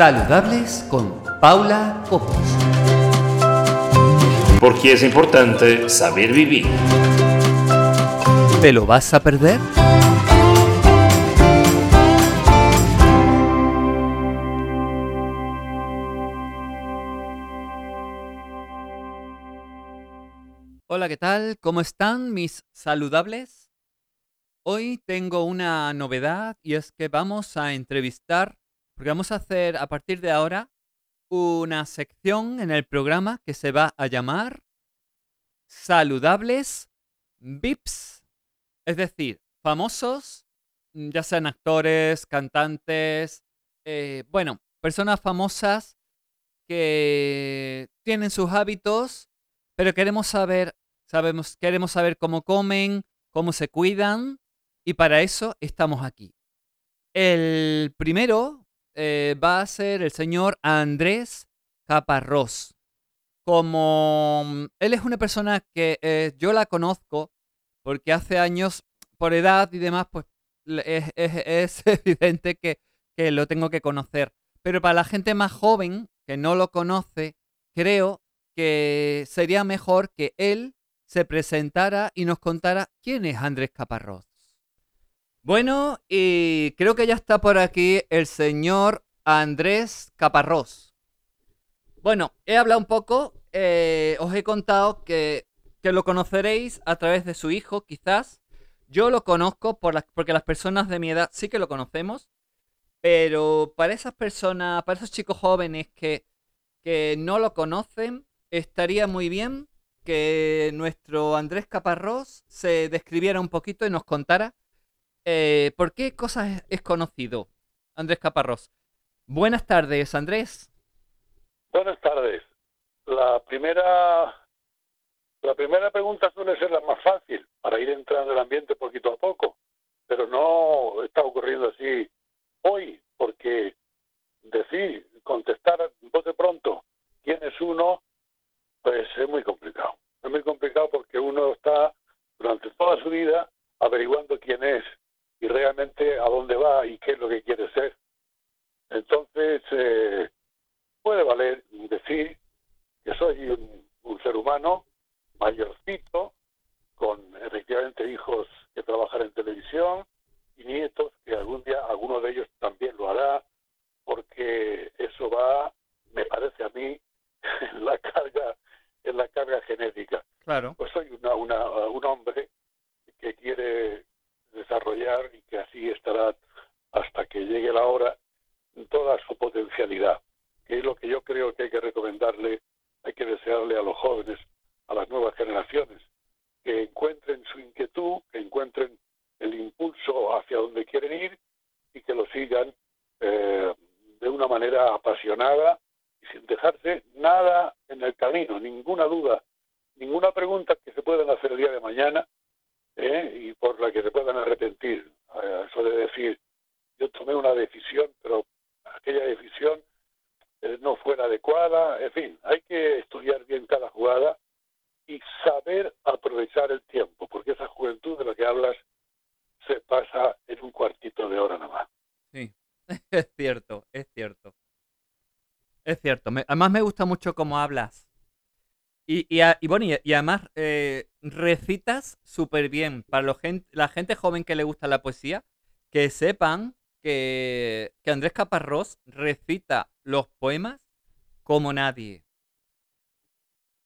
Saludables con Paula Copos. Porque es importante saber vivir. ¿Te lo vas a perder? Hola, ¿qué tal? ¿Cómo están mis saludables? Hoy tengo una novedad y es que vamos a entrevistar, porque vamos a hacer a partir de ahora una sección en el programa que se va a llamar Saludables VIPs. Es decir, famosos, ya sean actores, cantantes, eh, bueno, personas famosas que tienen sus hábitos, pero queremos saber, sabemos, queremos saber cómo comen, cómo se cuidan, y para eso estamos aquí. El primero eh, va a ser el señor Andrés Caparrós. Como mm, él es una persona que eh, yo la conozco porque hace años, por edad y demás, pues es, es evidente que, que lo tengo que conocer. Pero para la gente más joven que no lo conoce, creo que sería mejor que él se presentara y nos contara quién es Andrés Caparrós. Bueno, y creo que ya está por aquí el señor Andrés Caparrós. Bueno, he hablado un poco, eh, os he contado que, que, lo conoceréis a través de su hijo, quizás. Yo lo conozco por las, porque las personas de mi edad sí que lo conocemos, pero para esas personas, para esos chicos jóvenes que, que no lo conocen, estaría muy bien que nuestro Andrés Caparrós se describiera un poquito y nos contara eh, por qué cosas es conocido Andrés Caparrós. Buenas tardes, Andrés. Buenas tardes. La primera, la primera pregunta suele ser la más fácil para ir entrando en el ambiente poquito a poco, pero no está ocurriendo así hoy, porque decir, contestar de pronto quién es uno, pues es muy complicado. Es muy complicado porque uno está durante toda su vida averiguando quién es y realmente a dónde va y qué es lo que quiere ser. Entonces, eh, puede valer decir que soy un, un, ser humano mayorcito, con efectivamente hijos que trabajan en televisión y nietos que algún día alguno de ellos también lo hará, porque eso va, me parece a mí, en la carga, en la carga genética. Claro. Pues soy una, una, un hombre que quiere desarrollar y que así estará hasta que llegue la hora toda su potencialidad, que es lo que yo creo que hay que recomendarle, hay que desearle a los jóvenes, a las nuevas generaciones, que encuentren su inquietud, que encuentren el impulso hacia donde quieren ir y que lo sigan eh, de una manera apasionada y sin dejarse nada en el camino, ninguna duda, ninguna pregunta que se puedan hacer el día de mañana ¿eh? y por la que se puedan arrepentir. Eso de decir, yo tomé una decisión, pero aquella decisión eh, no fue la adecuada. En fin, hay que estudiar bien cada jugada y saber aprovechar el tiempo, porque esa juventud de la que hablas se pasa en un cuartito de hora nada más. Sí, es cierto, es cierto. Es cierto. Me, además me gusta mucho cómo hablas. Y, y, y bueno, y, además eh, recitas súper bien. Para lo la gente joven que le gusta la poesía, que sepan que, que Andrés Caparrós recita los poemas como nadie.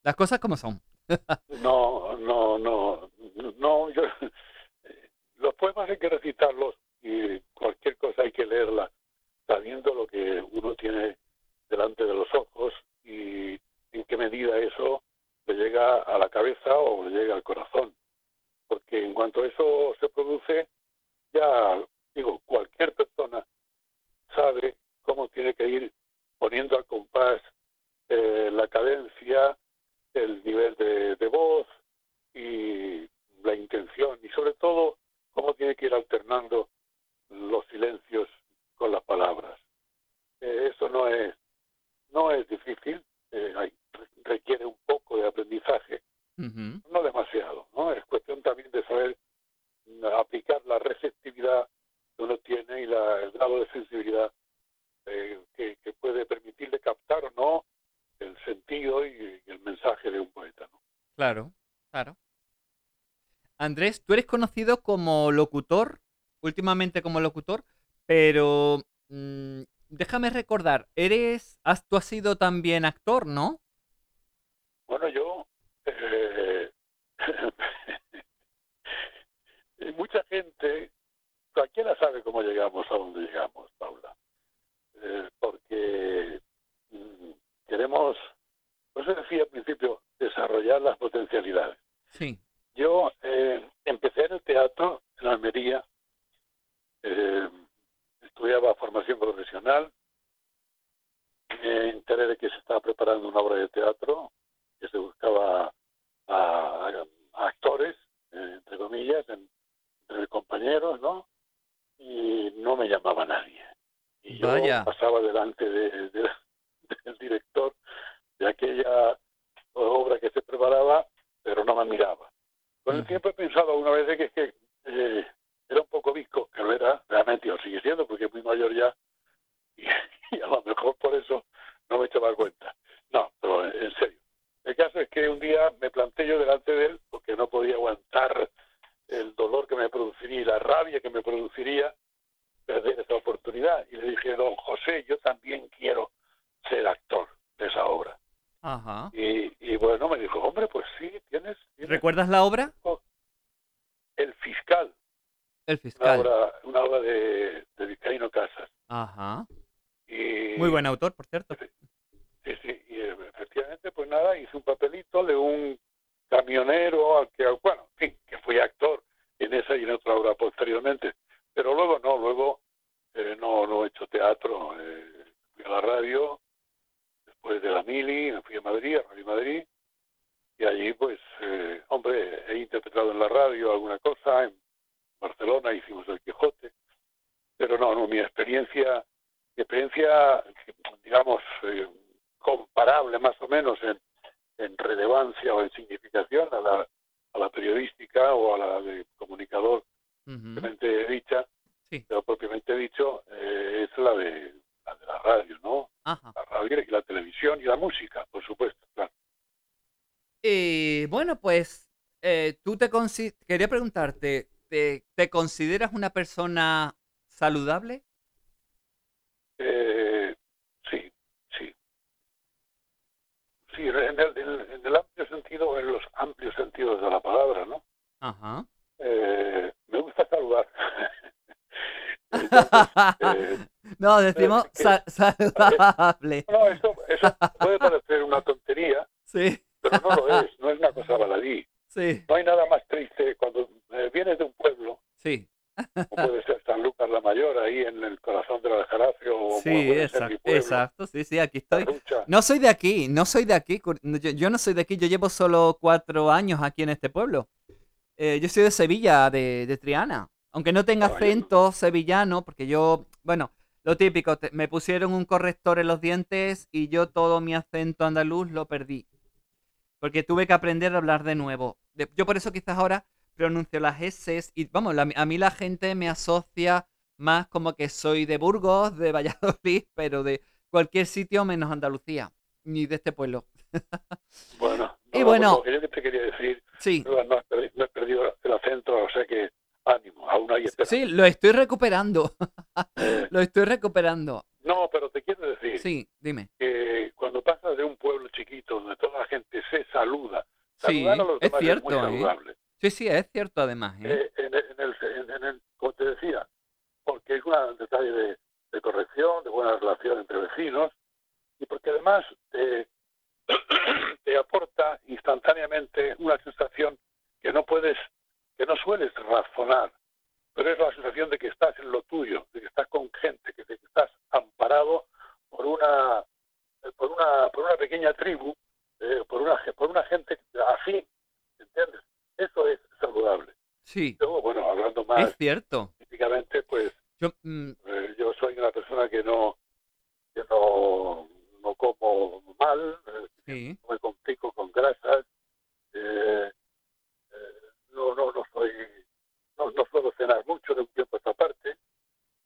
Las cosas como son. no, no, no, no, yo, los poemas hay que recitarlos y cualquier cosa hay que leerla sabiendo lo que uno tiene delante de los ojos y en qué medida eso le llega a la cabeza o le llega al corazón. Porque en cuanto eso se produce, ya digo, cualquier persona sabe cómo tiene que ir poniendo al compás eh, la cadencia, el nivel de, voz y la intención y sobre todo cómo tiene que ir alternando los silencios con las palabras. Eh, eso no es no es difícil, eh, hay, requiere un poco de aprendizaje, no demasiado, ¿no? Es cuestión también de saber aplicar la receptividad que uno tiene y la, el grado de sensibilidad eh, que, puede permitirle captar o no el sentido y, el mensaje de un poeta, ¿no? Claro, claro. Andrés, tú eres conocido como locutor, últimamente como locutor, pero mm, déjame recordar, eres, has, tú has sido también actor, ¿no? Bueno, yo... eh, mucha gente, cualquiera sabe cómo llegamos a donde llegamos, Paula. Eh, porque mm, queremos, por eso decía al principio, desarrollar las potencialidades. Sí. Yo eh, empecé en el teatro en Almería, eh, estudiaba formación profesional, me enteré de que se estaba preparando una obra de teatro, que se buscaba a, a- a actores, eh, entre comillas, en- entre compañeros, ¿no? Y no me llamaba nadie. Y yo Vaya. pasaba delante de- de- del director de aquella obra que se preparaba, pero no me miraba. Con el tiempo he pensado alguna vez de que, es que eh, era un poco visco, que lo era, realmente lo sigue siendo, porque es muy mayor ya, y, y a lo mejor por eso no me echaba cuenta. No, pero en serio. El caso es que un día me planté yo delante de él, porque no podía aguantar el dolor que me produciría y la rabia que me produciría perder esa oportunidad. Y le dije, don José, yo también quiero ser actor de esa obra. Ajá. Y, y bueno, me dijo, hombre, pues sí, tienes, tienes ¿Recuerdas la obra? el fiscal, El una fiscal. obra, una obra de, de Vizcaíno Casas. Ajá. Y, Muy buen autor, por cierto. Sí, sí, y eh, efectivamente, pues nada, hice un papelito de un camionero al que, bueno, en fin, que fui actor en esa y en otra obra posteriormente. Pero luego no, luego eh, no, no he hecho teatro. eh, fui a la radio, después de la Mili, me fui a Madrid, a Radio Madrid, y allí, pues, eh, hombre, he interpretado en la radio alguna cosa, en Barcelona hicimos El Quijote, pero no, no, mi experiencia, mi experiencia, digamos, eh, comparable más o menos en, en relevancia o en significación a la, a la periodística o a la de comunicador Ujú. propiamente dicha, Sí. pero propiamente dicho, eh, es la de, la de la radio, ¿no? Ajá. La radio y la televisión y la música, por supuesto, claro. Y bueno, pues eh, tú te consi- quería preguntarte, ¿te, te consideras una persona saludable? Eh, sí, sí. Sí, en el, en- en el amplio sentido, en los amplios sentidos de la palabra, ¿no? Ajá. Eh, me gusta saludar. Entonces, eh, no, decimos que- sa- saludable. no, eso, eso puede parecer una tontería, Sí, pero no lo es, no es una cosa baladí. sí, No hay nada más triste cuando eh, vienes de un pueblo, sí. como puede ser San Lucas la Mayor, ahí en el corazón del Aljarafe, o Sí, como puede ser mi exacto, pueblo, exacto, sí, sí, aquí estoy. No soy de aquí, no soy de aquí, yo, yo no soy de aquí, yo llevo solo cuatro años aquí en este pueblo. Eh, yo soy de Sevilla, de, de Triana, aunque no tenga no. acento sevillano, porque yo, bueno, lo típico, te- me pusieron un corrector en los dientes y yo todo mi acento andaluz lo perdí, porque tuve que aprender a hablar de nuevo. De- yo por eso quizás ahora pronuncio las S y, vamos, la- a mí la gente me asocia más como que soy de Burgos, de Valladolid, pero de cualquier sitio menos Andalucía, ni de este pueblo. Bueno, Y no, bueno- lo que yo que te quería decir, Sí, no, has perdido el acento, o sea que ánimo, aún hay esperanza. sí, lo estoy recuperando, Eh, lo estoy recuperando. no, pero te quiero decir Sí, dime. que cuando pasas de un pueblo chiquito donde toda la gente se saluda, Sí, saludar a los es demás cierto, muy ¿eh? Sí, sí, es cierto además. ¿eh? En, el- en el- como te decía, porque es un detalle de, de corrección, de buena relación entre vecinos, y porque además te, te aporta instantáneamente una sensación que no puedes, que no sueles razonar, pero es la sensación de que estás en lo tuyo, de que estás con gente, que, de que estás amparado por una, por una, por una pequeña tribu, eh, por una, por una gente así, ¿entiendes? Eso es saludable. Sí, Luego, bueno, hablando más es cierto. Pues Yo, mm, eh, yo soy una persona que no que no, no como mal, eh, sí. no me complico con grasas, eh, eh, no, no, no soy, no, no suelo cenar mucho de un tiempo a esta parte.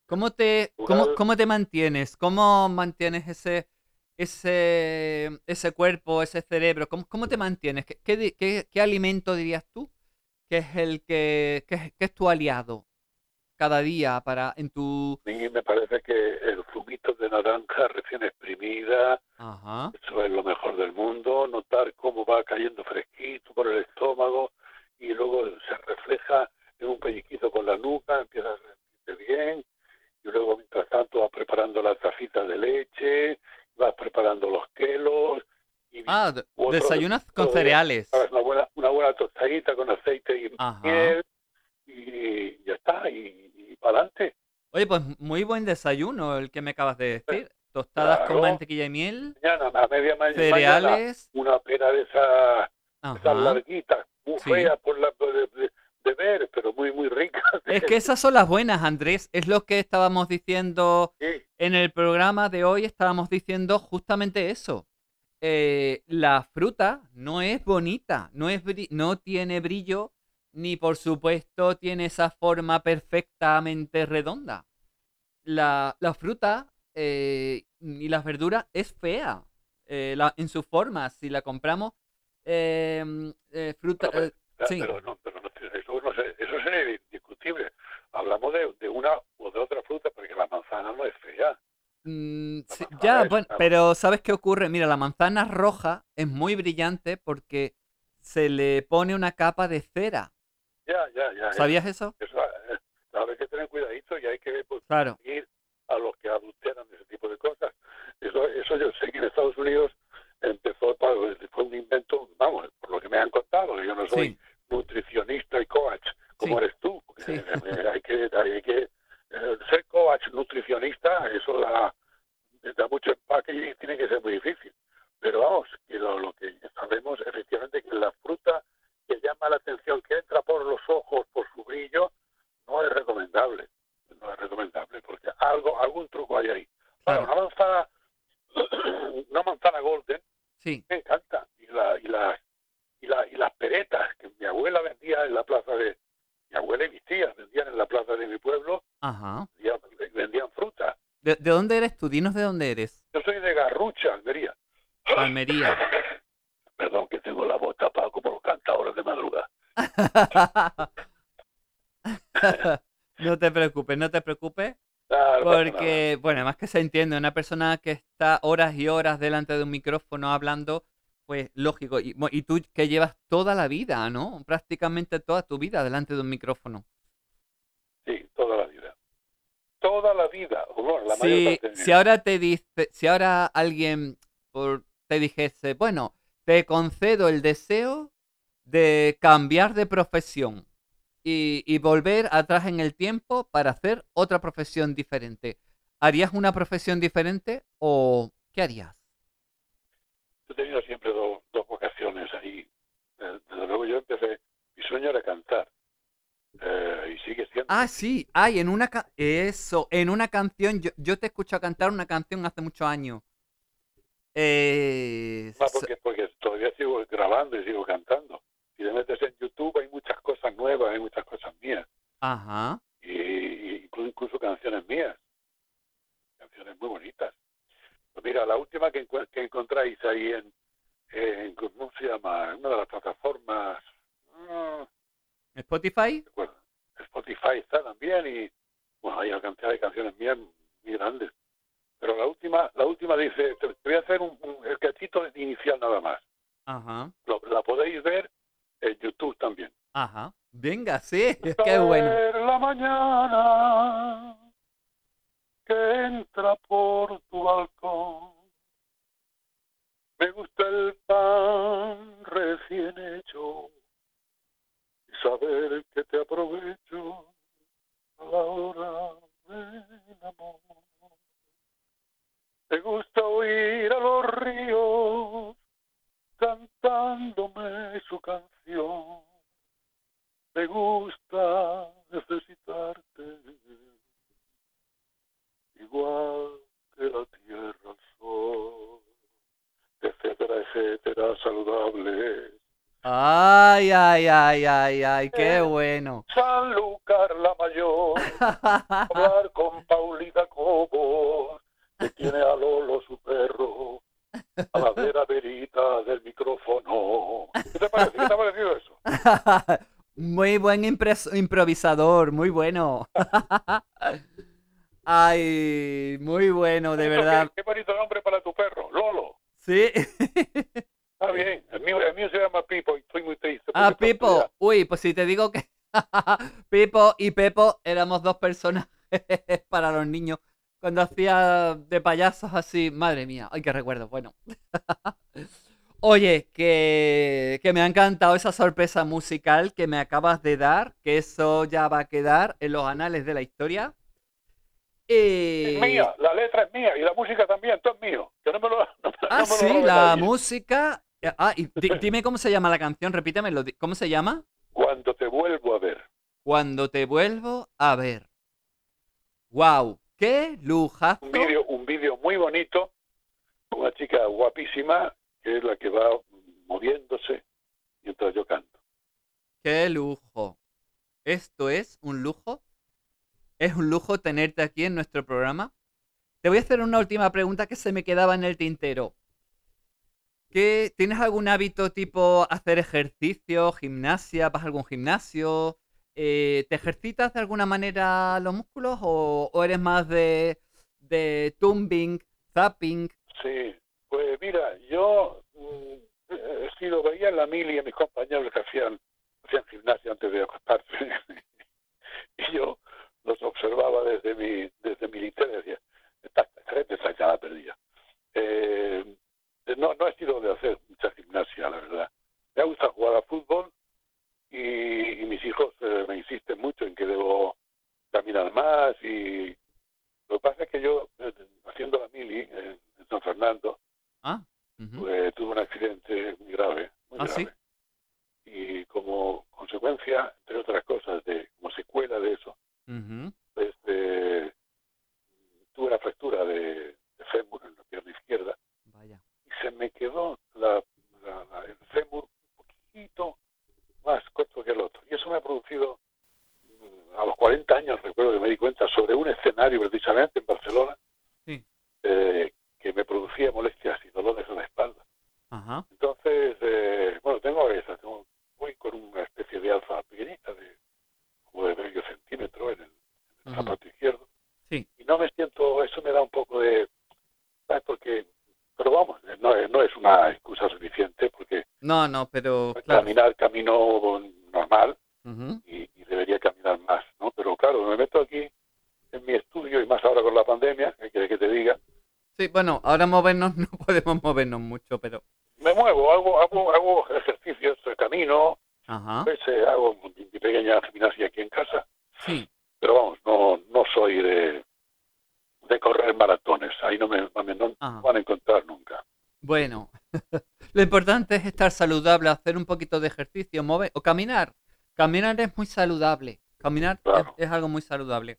¿Cómo te, cómo, cómo te mantienes? ¿Cómo mantienes ese, ese, ese cuerpo, ese cerebro? ¿Cómo, cómo te mantienes? ¿Qué, qué, qué- qué alimento dirías tú que es el que, que es tu aliado cada día para en tu... Mí me parece que el zumito de naranja recién exprimida, Ajá. eso es lo mejor del mundo, notar cómo va cayendo fresquito por el estómago y luego se refleja en un pellizquito con la nuca, empieza a sentirte bien y luego mientras tanto vas preparando las tacitas de leche, vas preparando los quelos y Ah, desayunas con cereales. una buena, una buena tostadita con aceite y Ajá. miel y ya está, y, para adelante. Oye, pues muy buen desayuno el que me acabas de decir. Tostadas con mantequilla y miel, Mañana, a media ma- mañana, cereales. una pera de esas, larguitas, muy Sí. feas por la, de, de- de ver, pero muy, muy ricas. Es que esas son las buenas, Andrés. Es lo que estábamos diciendo Sí, en el programa de hoy. Estábamos diciendo justamente eso. Eh, la fruta no es bonita, no, es no tiene brillo, ni por supuesto tiene esa forma perfectamente redonda. La, la fruta eh, y las verduras es fea eh, la- en su forma. Si la compramos, eh, eh, fruta... Pero, eh, sí. Pero, no, pero no, eso, no sé, eso sería indiscutible. Hablamos de, de una o de otra fruta, porque la manzana no es fea. Mm, sí, ya, es- bueno, claro. pero ¿sabes qué ocurre? Mira, la manzana roja es muy brillante porque se le pone una capa de cera. Ya, ya, ya. ¿Sabías eso? Eso, eh, hay que tener cuidadito y hay que pues, Claro. ir a los que adulteran ese tipo de cosas. Eso, eso yo sé que en Estados Unidos empezó, fue un invento, vamos, por lo que me han contado, yo no soy Sí, nutricionista y coach como Sí. eres tú. Sí. eh, hay que, hay que eh, ser coach nutricionista, eso da, da mucho empaque y tiene que ser muy difícil. Pero vamos, que lo, lo que sabemos efectivamente que la fruta que llama la atención, que entra por los ojos, por su brillo, no es recomendable. No es recomendable porque algo, algún truco hay ahí. Claro. una manzana, una manzana golden sí. me encanta. Y, la, y, la, y, la, y las peretas que mi abuela vendía en la plaza de... Mi abuela y mis tías vendían en la plaza de mi pueblo, Ajá. vendían, vendían fruta. ¿De, de dónde eres tú? Dinos de dónde eres. Yo soy de Garrucha, Almería. Almería. Perdón, que tengo la voz tapada como los cantadores de madrugada. no te preocupes, no te preocupes. No. Porque, bueno, más que se entiende, una persona que está horas y horas delante de un micrófono hablando, pues lógico. Y, y tú que llevas toda la vida, ¿no? Prácticamente toda tu vida delante de un micrófono. Sí, toda la vida. Toda la vida. mayor Si, parte ahora te dice, si ahora alguien por- te dijese, bueno, te concedo el deseo de cambiar de profesión y, y volver atrás en el tiempo para hacer otra profesión diferente, ¿harías una profesión diferente o qué harías? Yo he tenido siempre dos, dos vocaciones ahí. Eh, Desde luego yo empecé, mi sueño era cantar. Eh, y sigue siendo. Ah, sí, ay, en una ca- eso, en una canción, yo, yo te escucho cantar una canción hace muchos años. Eh, Ah, porque, porque todavía sigo grabando y sigo cantando. Si te metes en YouTube hay muchas cosas nuevas, hay muchas cosas mías. ajá, Y, y incluso, incluso canciones mías. Canciones muy bonitas. Pues mira, la última que, que encontráis ahí en, en, ¿cómo se llama? En una de las plataformas, ah, Spotify. Spotify está también y bueno, hay una cantidad de canciones mías muy grandes. Pero la última, la última dice, te, te voy a hacer un, un- el cachito inicial nada más. Ajá, Lo- la podéis ver en YouTube también. ajá. Venga, sí, qué bueno. Ver la mañana que entra por tu balcón. Me gusta el pan recién hecho y saber que te aprovecho a la hora del amor. Me gusta oír a los ríos cantándome su canción. Me gusta necesitarte, igual que la tierra al sol, etcétera, etcétera, saludable. Ay, ay, ay, ay, ay, qué bueno. Sanlúcar la mayor, hablar con Paulita Cobos, que tiene a Lolo su perro, a la vera verita del micrófono. ¿Qué te parece? ¿Qué te ha parecido eso? Muy buen improvisador, muy bueno. Ay, muy bueno, de verdad. Qué, qué bonito nombre para tu perro, Lolo. Sí. Está bien. El mío, el mío se llama Pipo y estoy muy triste. Ah, Pipo. Uy, pues si te digo que Pipo y Pepo éramos dos personas para los niños. Cuando hacía de payasos así, madre mía, ay, qué recuerdo. Bueno. Oye, que, que me ha encantado esa sorpresa musical que me acabas de dar, que eso ya va a quedar en los anales de la historia. Y... Es mía, la letra es mía y la música también, todo es mío. Que no me lo, no, Ah, no me lo sí, la música. Ah, y di- dime cómo se llama la canción, repítemelo. ¿Cómo se llama? Cuando te vuelvo a ver. Cuando te vuelvo a ver. ¡Wow! ¡Qué lujazo! Un vídeo un muy bonito, una chica guapísima, que es la que va moviéndose mientras yo canto. ¡Qué lujo! Esto es un lujo. Es un lujo tenerte aquí en nuestro programa. Te voy a hacer una última pregunta que se me quedaba en el tintero. ¿Qué, ¿Tienes algún hábito tipo hacer ejercicio, gimnasia? ¿Vas a algún gimnasio? Eh, ¿Te ejercitas de alguna manera los músculos o, o eres más de, de tumbing, zapping? Sí, pues mira, yo mm, eh, sí lo veía en la mili a mis compañeros que hacían, hacían gimnasia antes de acostarse. y yo los observaba desde mi, desde mi decía, esta, gente está ya la perdida. Eh, no, no he sido de hacer mucha gimnasia, la verdad. Me gusta jugar a fútbol y, mis hijos eh, me insisten mucho en que debo caminar más y lo que pasa es que yo, eh, haciendo la mili en San Fernando, Ah, ujú. pues, tuve un accidente muy grave, muy ¿Ah, grave. sí? Y como consecuencia, entre otras cosas, de como secuela de eso, Ujú. pues, eh, tuve una fractura de, de fémur en la pierna izquierda Vaya. y se me quedó la, la- la- el fémur un poquito más corto que el otro. Y eso me ha producido, mm, a los 40 años, recuerdo que me di cuenta, sobre un escenario precisamente en Barcelona, Sí. eh, que me producía molestias y dolores en la espalda. Ajá. Entonces, eh, bueno, tengo esa, tengo, voy con una especie de alza pequeñita, de, como de medio centímetro en el, en el zapato izquierdo. Sí. Y no me siento, eso me da un poco de, ¿sabes? Porque, pero vamos, no, es- no es una excusa suficiente porque No, no, pero claro. caminar camino normal y debería caminar más, ¿no? Pero claro, me meto aquí en mi estudio y más ahora con la pandemia, ¿qué quieres que te diga? Sí, bueno, ahora movernos no podemos movernos mucho, pero. Me muevo, hago, hago, hago ejercicios, camino, Ajá. pues, eh, hago mi pequeña gimnasia aquí en casa, Sí. pero vamos, no, no soy de, de correr maratones, ahí no me, no me- no van a encontrar nunca. Bueno, lo importante es estar saludable, hacer un poquito de ejercicio, mover o caminar. Caminar es muy saludable. Caminar es, algo muy saludable.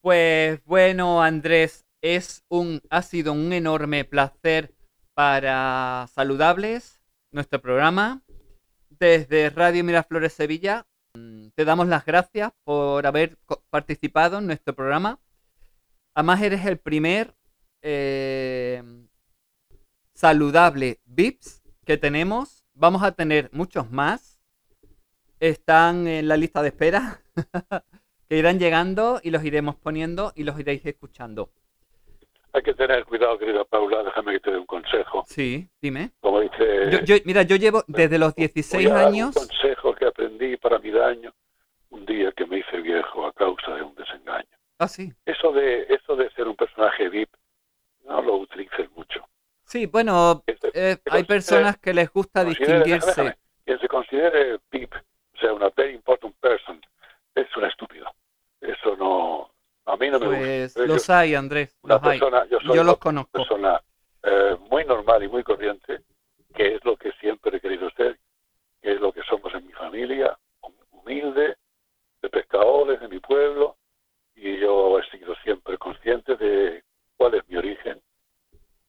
Pues bueno, Andrés, es un, ha sido un enorme placer para Saludables, nuestro programa. Desde Radio Miraflores Sevilla, mm, te damos las gracias por haber participado en nuestro programa. Además, eres el primer eh, saludable VIPs que tenemos. Vamos a tener muchos más. Están en la lista de espera. que irán llegando y los iremos poniendo y los iréis escuchando. Hay que tener cuidado, querida Paula, déjame que te dé un consejo. Sí, dime. Como dice... Yo, yo- mira, yo llevo desde los 16 voy a dar años. Un consejo que aprendí para mi daño un día que me hice viejo a causa de un desengaño. Ah, sí. Eso de, eso de ser un personaje VIP, no lo utilices mucho. Sí, bueno, Que se- eh, que hay personas que les gusta distinguirse. déjame, Quien se considere VIP, o sea, una very important person, es un estúpido. Eso no, a mí no me Pues gusta. Pero los yo- hay, Andrés, los hay. yo soy Yo una los conozco. persona eh, muy normal y muy corriente, que es lo que siempre he querido ser, que es lo que somos en mi familia, humilde, de pescadores de mi pueblo, y yo he sido siempre consciente de cuál es mi origen,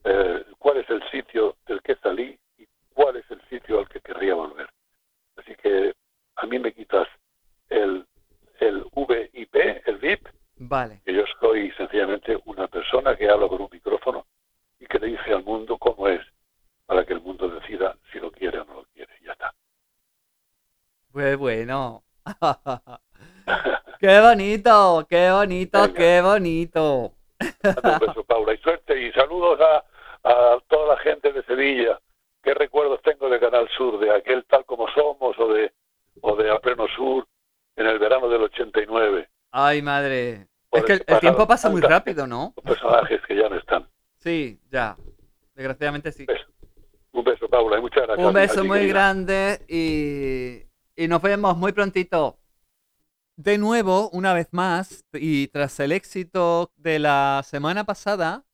eh, cuál es el sitio del que salí y cuál es el sitio al que querría volver. Así que a mí me quitas el, el VIP, el VIP, Vale. que yo soy sencillamente una persona que habla con un micrófono y que le dice al mundo cómo es para que el mundo decida si lo quiere o no lo quiere. Y ya está. Pues bueno. qué bonito, qué bonito, Venga. qué bonito. Un beso, Paula, y suerte y saludos a, a toda la gente de Sevilla. ¿Qué recuerdos tengo de Canal Sur, de aquel tal como somos o de, o de A Pleno Sur en el verano del 89? Ay, madre. Es que el, tiempo pasa muy rápido, ¿no? Los personajes que ya no están. Sí, ya. Desgraciadamente sí. Un beso, Paula, y muchas gracias. Un beso muy grande y, y nos vemos muy prontito. De nuevo, una vez más, y tras el éxito de la semana pasada,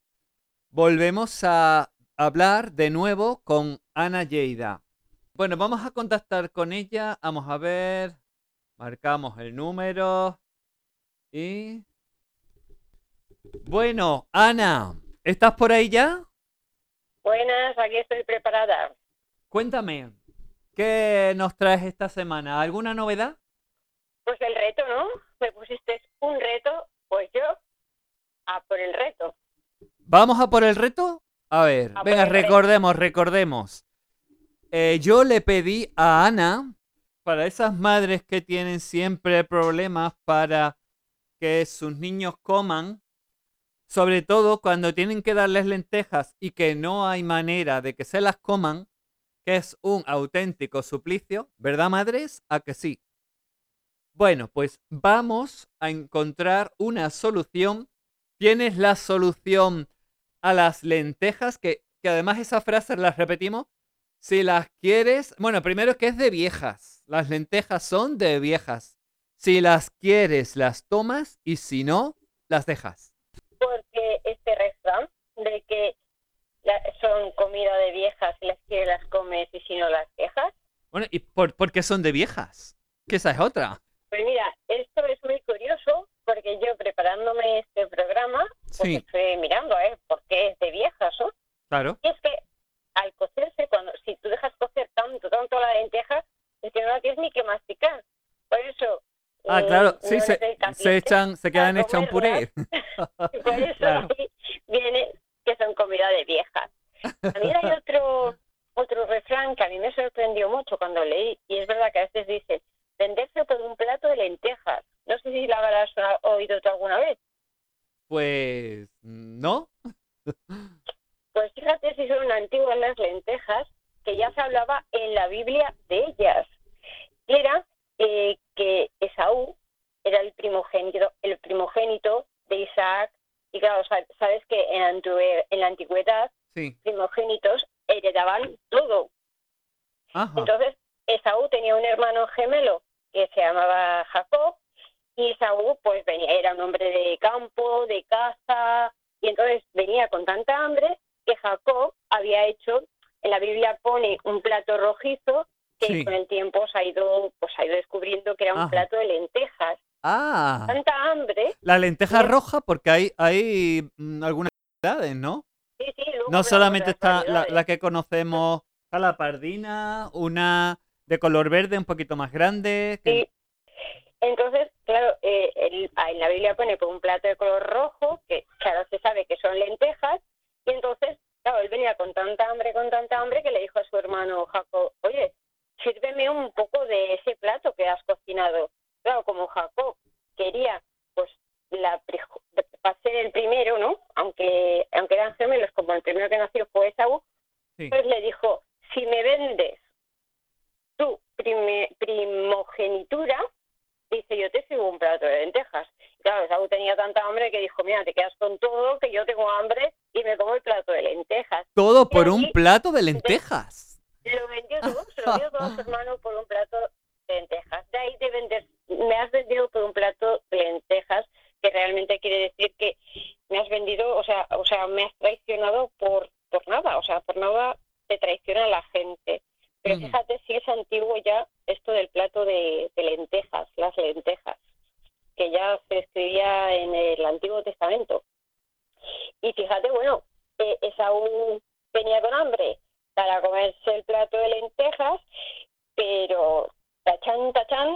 volvemos a hablar de nuevo con Ana Lleida. Bueno, vamos a contactar con ella. Vamos a ver. Marcamos el número. Y... Bueno, Ana, ¿estás por ahí ya? Buenas, aquí estoy preparada. Cuéntame, ¿qué nos traes esta semana? ¿Alguna novedad? Pues el reto, ¿no? Me pusiste un reto, pues yo a por el reto. ¿Vamos a por el reto? A ver, A venga, recordemos, recordemos. Eh, yo le pedí a Ana, para esas madres que tienen siempre problemas para que sus niños coman, sobre todo cuando tienen que darles lentejas y que no hay manera de que se las coman, que es un auténtico suplicio, ¿verdad, madres? A que sí. Bueno, pues vamos a encontrar una solución. ¿Tienes la solución a las lentejas? Que, que además esa frase la repetimos. Si las quieres, bueno, primero que es de viejas. Las lentejas son de viejas. Si las quieres, las tomas y si no, las dejas. Porque este refrán de que la- son comida de viejas, si las quieres las comes y si no las dejas. Bueno, ¿y por, por qué son de viejas? Que esa es otra. Pues mira, esto es muy curioso porque yo preparándome este programa, pues Sí. estoy mirando, ¿eh? Porque es de viejas, ¿no? Claro. Y es que al cocerse, cuando si tú dejas cocer tanto, tanto la lenteja, es que no la tienes ni que masticar. Por eso. Ah, eh, claro, sí, se, se echan, se quedan hechas un puré. Y por eso Claro. ahí viene que son comida de viejas. También hay otro, otro refrán que a mí me sorprendió mucho cuando leí, y es verdad que a veces dice, venderse por un plato de lentejas. No sé si la habrás oído tú alguna vez. Pues no. Pues fíjate si son antiguas las lentejas, que ya se hablaba en la Biblia de ellas. Era eh, que Esaú era el primogénito, el primogénito de Isaac. Y claro, sa- sabes que en, en la antigüedad Sí. primogénitos heredaban todo. Ajá. Entonces, Esaú tenía un hermano gemelo que se llamaba Jacob y Esaú pues venía, era un hombre de campo, de caza y entonces venía con tanta hambre que Jacob había hecho, en la Biblia pone un plato rojizo que Sí. con el tiempo se ha ido pues ha ido descubriendo que era un Ajá. plato de lentejas. Ah, Tanta hambre, la lenteja roja porque hay, hay mm, algunas variedades, ¿no? sí, sí, luego No solamente está la, que conocemos, está la pardina, una de color verde un poquito más grande. que- Sí. Entonces, claro, eh, el- en la Biblia pone por un plato de color rojo, que claro se sabe que son lentejas, y entonces, claro, él venía con tanta hambre, con tanta hambre, que le dijo a su hermano Jacob, oye, sírveme un poco de ese plato que has cocinado. Claro, como Jacob quería, pues, la, para ser el primero, ¿no? Aunque, aunque eran gemelos, como el primero que nació fue Esaú, Sí. pues le dijo, si me vendes tu prime- primogenitura, dice, yo te sirvo un plato de lentejas. Y Claro, Saúl tenía tanta hambre que dijo, mira, te quedas con todo, que yo tengo hambre y me como el plato de lentejas. Todo por un plato de lentejas. Lo vendió todo, se lo dio todo a su hermano por un plato de lentejas. De ahí de vender, me has vendido por un plato de lentejas, que realmente quiere decir que me has vendido, o sea, o sea, me has traicionado por, por nada, o sea, por nada te traiciona la gente. Pero fíjate si es antiguo ya esto del plato de, de lentejas, las lentejas, que ya se escribía en el Antiguo Testamento. Y fíjate, bueno, eh, Esaú venía con hambre para comerse el plato de lentejas, pero tachán, tachán,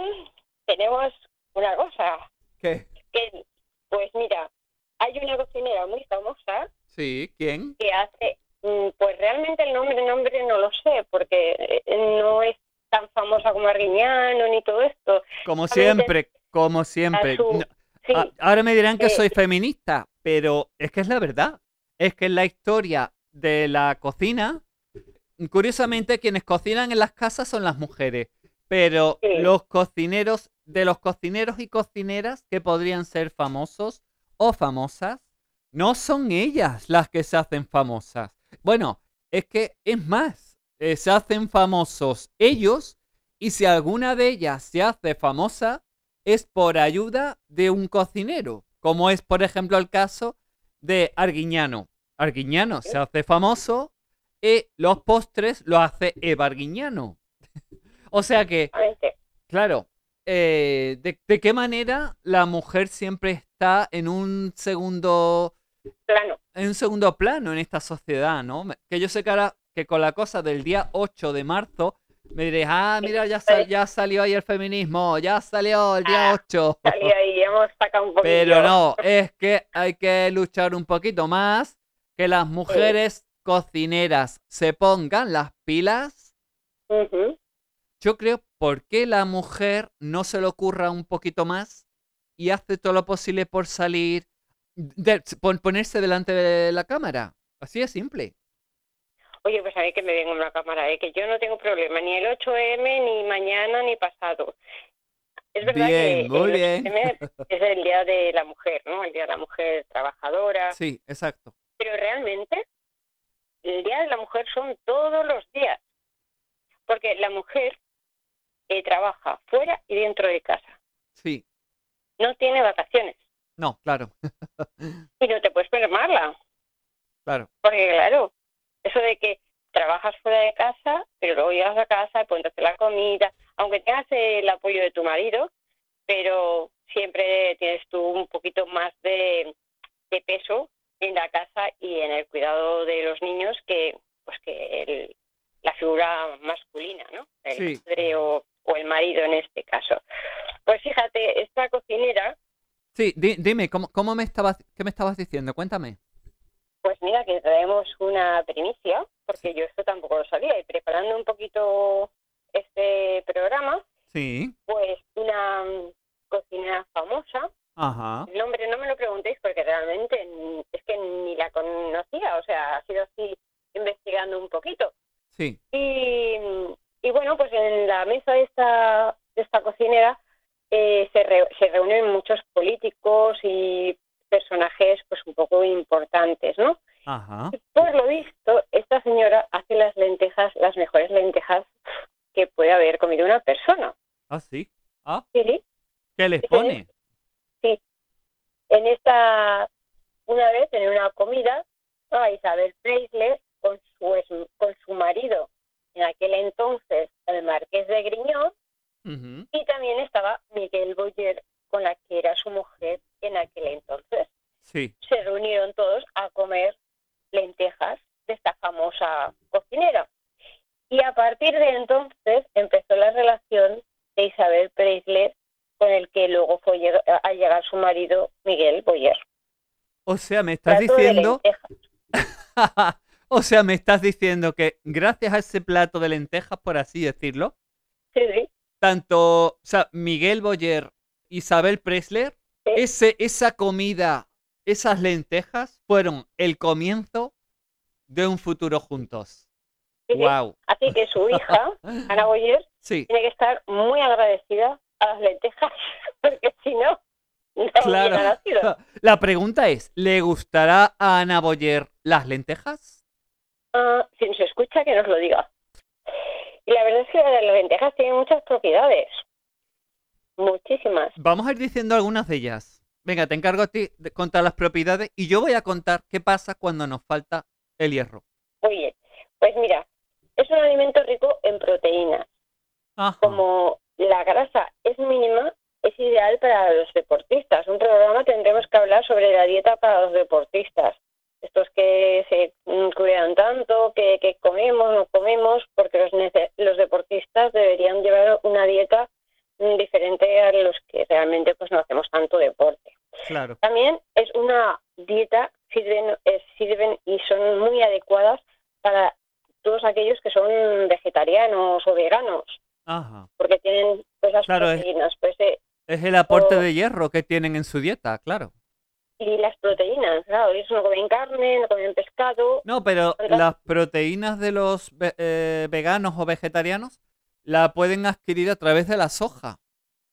tenemos una cosa, ¿Qué? que pues mira, hay una cocinera muy famosa Sí, ¿quién? que hace, mm, pues realmente el nombre, nombre no lo sé, porque eh, no es tan famosa como Arguiñano ni todo esto. Como siempre, como siempre. su- No, Sí, a- ahora me dirán que eh, soy feminista, pero es que es la verdad. Es que en la historia de la cocina, curiosamente, quienes cocinan en las casas son las mujeres. Pero Sí. los cocineros, de los cocineros y cocineras que podrían ser famosos o famosas, no son ellas las que se hacen famosas. Bueno, es que es más, eh, se hacen famosos ellos y si alguna de ellas se hace famosa, es por ayuda de un cocinero, como es por ejemplo el caso de Arguiñano. Arguiñano se hace famoso y los postres lo hace Eva Arguiñano. o sea que, claro, eh, de, de qué manera la mujer siempre está en un segundo Plano. en un segundo plano en esta sociedad, ¿no? Que yo sé que ahora, que con la cosa del día 8 de marzo, me diréis, ah, mira, ya, sal- ya salió ahí el feminismo, ya salió el día Ah, 8. Salí ahí, hemos sacado un poquito. Pero no, es que hay que luchar un poquito más, que las mujeres cocineras se pongan las pilas. Yo creo, ¿por qué la mujer no se le ocurra un poquito más y hace todo lo posible por salir, de- pon- ponerse delante de la cámara? Así de simple. Oye, pues a mí que me venga una cámara, ¿eh? que yo no tengo problema, ni el 8M, ni mañana, ni pasado. Es verdad Bien, que muy el bien. 8M es el Día de la Mujer, ¿no? El Día de la Mujer Trabajadora. Sí, exacto. Pero realmente, el Día de la Mujer son todos los días. Porque la mujer eh, trabaja fuera y dentro de casa. Sí, No tiene vacaciones. no, claro, Y no te puedes perderla. claro. Porque claro, eso de que trabajas fuera de casa, pero luego llegas a casa, pues hacer la comida, aunque tengas el apoyo de tu marido, pero siempre tienes tú un poquito más de, de peso en la casa y en el cuidado de los niños que pues que el- la figura masculina, ¿no? El Sí. padre o, o el marido en este caso. Pues fíjate, esta cocinera Sí, di- dime, ¿cómo, cómo me estabas, qué me estabas diciendo? Cuéntame. Pues mira, que traemos una primicia, porque yo esto tampoco lo sabía, y preparando un poquito este programa, Sí, pues una cocinera famosa, ajá, el nombre no me lo preguntéis porque realmente es que ni la conocía, o sea, ha sido así investigando un poquito. sí, Y, y bueno, pues en la mesa de esta, de esta cocinera eh, se, re- se reúnen muchos políticos y personajes pues un poco importantes, ¿no? ajá. Por lo visto, esta señora hace las lentejas, las mejores lentejas que puede haber comido una persona. Ah, sí. Ah, Sí, ¿qué les Sí. pone? En esta, una vez en una comida, a Isabel Preisler con su, con su marido, en aquel entonces el marqués de Griñón, y también estaba Miguel Boyer con la que era su mujer en aquel entonces. Sí, se reunieron todos a comer lentejas de esta famosa cocinera. Y a partir de entonces empezó la relación de Isabel Preisler con el que luego fue lleg- a llegar su marido Miguel Boyer. o sea, me estás Plato diciendo, o sea, me estás diciendo que gracias a ese plato de lentejas, por así decirlo, Sí, sí, tanto, o sea, Miguel Boyer, Isabel Presler, Sí. ese, esa comida, esas lentejas fueron el comienzo de un futuro juntos. Wow. Así que su hija, Ana Boyer, tiene que estar muy agradecida a las lentejas, porque si no, no claro. nacido. La pregunta es, ¿le gustará a Ana Boyer las lentejas? Ah, si nos escucha, que nos lo diga. Y la verdad es que las lentejas tienen muchas propiedades. Muchísimas. Vamos a ir diciendo algunas de ellas. Venga, te encargo a ti de contar las propiedades y yo voy a contar qué pasa cuando nos falta el hierro. Muy bien. Pues mira, es un alimento rico en proteínas. Ajá. Como la grasa es mínima, es ideal para los deportistas. Un programa tendremos que hablar sobre la dieta para los deportistas. Estos que se cuidan tanto, que, que comemos, no comemos, porque los, los deportistas deberían llevar una dieta mm, diferente a los que realmente pues no hacemos tanto deporte. Claro. También es una dieta, sirven, eh, sirven y son muy adecuadas para todos aquellos que son vegetarianos o veganos. Ajá. porque tienen las Claro, es- proteínas, pues eh, Es el aporte O- de hierro que tienen en su dieta, claro. y las proteínas, claro, ellos no comen carne, no comen pescado, No, pero ¿Verdad? las proteínas de los ve- eh, veganos o vegetarianos la pueden adquirir a través de la soja.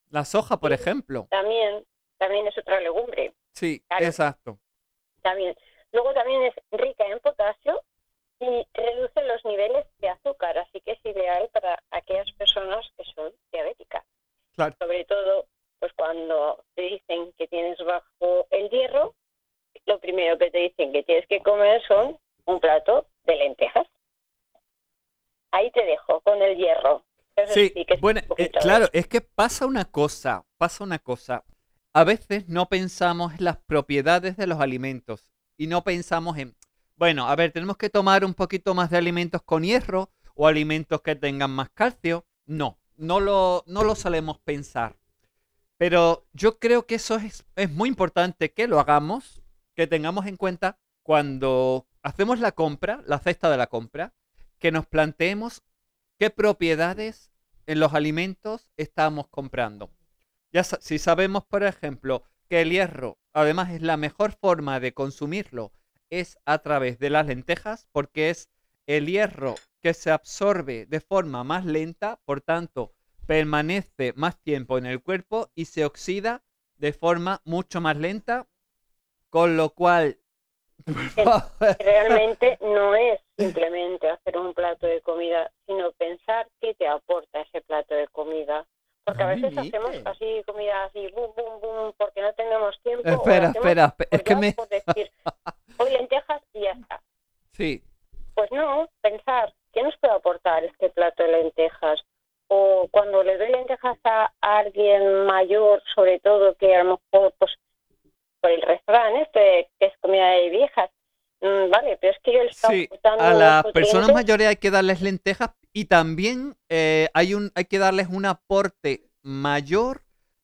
La soja, por Sí. ejemplo. también, también es otra legumbre, Sí, Claro. exacto. también. Luego también es rica en potasio y reduce los niveles de azúcar, así que es ideal para aquellas personas que son diabéticas. Claro. Sobre todo, pues cuando te dicen que tienes bajo el hierro, lo primero que te dicen que tienes que comer son un plato de lentejas. Ahí te dejo con el hierro. Eso Sí, que bueno, eh, claro, es que pasa una cosa, pasa una cosa. A veces no pensamos en las propiedades de los alimentos y no pensamos en, bueno, a ver, tenemos que tomar un poquito más de alimentos con hierro o alimentos que tengan más calcio. No, no lo, no lo solemos pensar. Pero yo creo que eso es, es muy importante que lo hagamos, que tengamos en cuenta cuando hacemos la compra, la cesta de la compra, que nos planteemos qué propiedades en los alimentos estamos comprando. Ya si sabemos, por ejemplo, que el hierro, además, es la mejor forma de consumirlo, es a través de las lentejas, porque es el hierro que se absorbe de forma más lenta, por tanto, permanece más tiempo en el cuerpo y se oxida de forma mucho más lenta, con lo cual... Realmente no es simplemente hacer un plato de comida, sino pensar qué te aporta ese plato de comida. Porque a Ay, veces hacemos así comida así, bum, bum, bum, porque no tenemos tiempo. Espera, espera, espe- es por que me... por decir, hoy lentejas y ya está. Sí, Pues no, pensar, ¿qué nos puede aportar este plato de lentejas? O cuando le doy lentejas a alguien mayor, sobre todo, que a lo mejor, pues, por el restaurante, este, que es comida de viejas, mm, vale, pero es que yo le estaba Sí, a las personas mayores hay que darles lentejas y también eh, hay, un, hay que darles un aporte mayor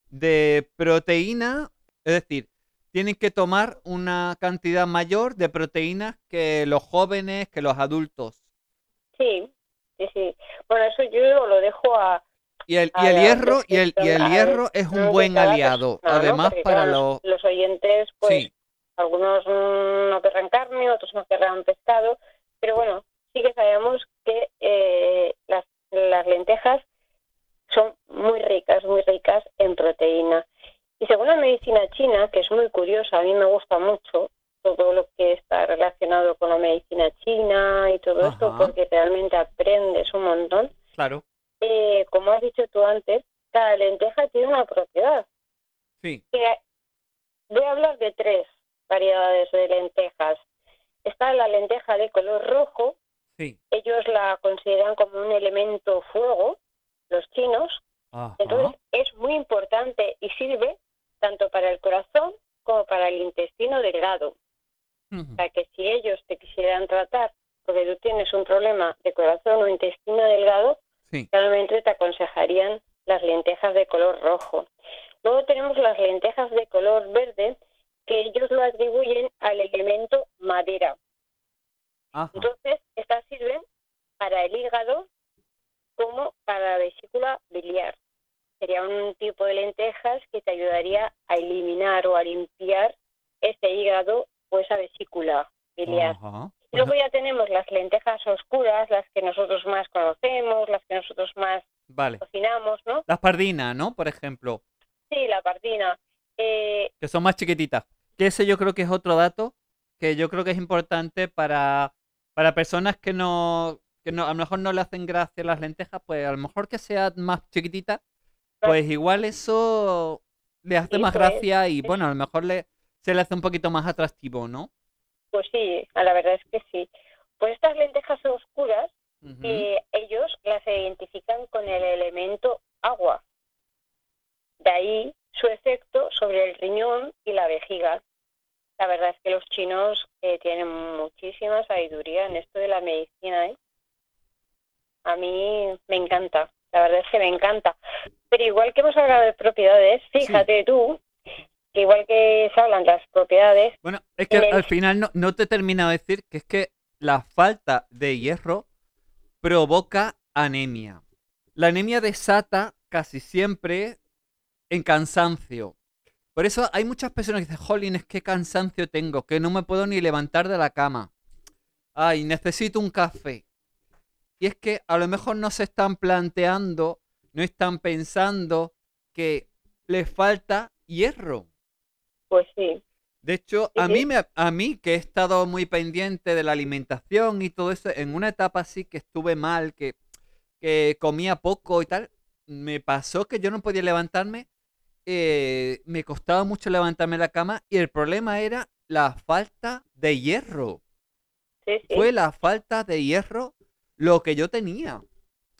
de proteína, es decir, tienen que tomar una cantidad mayor de proteínas que los jóvenes, que los adultos. Sí, sí, sí. Bueno, eso yo lo dejo a, Y el, y el hierro, y el, y el hierro es un buen cada aliado. persona, ¿no? Además, Porque, para los... los, oyentes, pues, Sí, algunos no querrán carne, otros no querrán pescado, pero bueno, sí que sabemos que eh, las, las lentejas son muy ricas, muy ricas en proteína. Y según la medicina china, que es muy curiosa, a mí me gusta mucho todo lo que está relacionado con la medicina china y todo esto, porque realmente aprendes un montón. claro. Eh, como has dicho tú antes, cada lenteja tiene una propiedad. Sí, Que voy a hablar de tres variedades de lentejas. Está la lenteja de color rojo, sí. ellos la consideran como un elemento fuego, los chinos, Ajá. entonces es muy importante y sirve tanto para el corazón como para el intestino delgado. O sea que si ellos te quisieran tratar porque tú tienes un problema de corazón o intestino delgado, Sí. realmente te aconsejarían las lentejas de color rojo. Luego tenemos las lentejas de color verde, que ellos lo atribuyen al elemento madera. Ajá. Entonces, estas sirven para el hígado como para la vesícula biliar. Sería un tipo de lentejas que te ayudaría a eliminar o a limpiar ese hígado o esa vesícula biliar. Ajá. Luego ya tenemos las lentejas oscuras, las que nosotros más conocemos, las que nosotros más Vale. cocinamos, ¿no? Las pardinas, ¿no? Por ejemplo. Sí, la pardina. Eh, que son más chiquititas. Que ese yo creo que es otro dato que yo creo que es importante para, para personas que no, que no, a lo mejor no le hacen gracia las lentejas, pues a lo mejor que sea más chiquitita, pues igual eso le hace Sí, más pues, gracia y bueno, a lo mejor le, se le hace un poquito más atractivo, ¿no? pues sí, a la verdad es que sí. Pues estas lentejas oscuras, Ujú. eh, ellos las identifican con el elemento agua. De ahí su efecto sobre el riñón y la vejiga. La verdad es que los chinos eh, tienen muchísima sabiduría en esto de la medicina. ¿eh? A mí me encanta, la verdad es que me encanta. Pero igual que hemos hablado de propiedades, fíjate tú, que igual que se hablan de las propiedades, Bueno, es que el- al final no, no te he terminado de decir que es que la falta de hierro provoca anemia. la anemia desata casi siempre en cansancio. Por eso hay muchas personas que dicen, Jolín, es que cansancio tengo, que no me puedo ni levantar de la cama. Ay, necesito un café. Y es que a lo mejor no se están planteando, no están pensando que les falta hierro. Pues sí. De hecho, a mí, me, a mí que he estado muy pendiente de la alimentación y todo eso, en una etapa así que estuve mal, que, que comía poco y tal, me pasó que yo no podía levantarme, eh, me costaba mucho levantarme de la cama y el problema era la falta de hierro. Sí, sí. Fue la falta de hierro lo que yo tenía.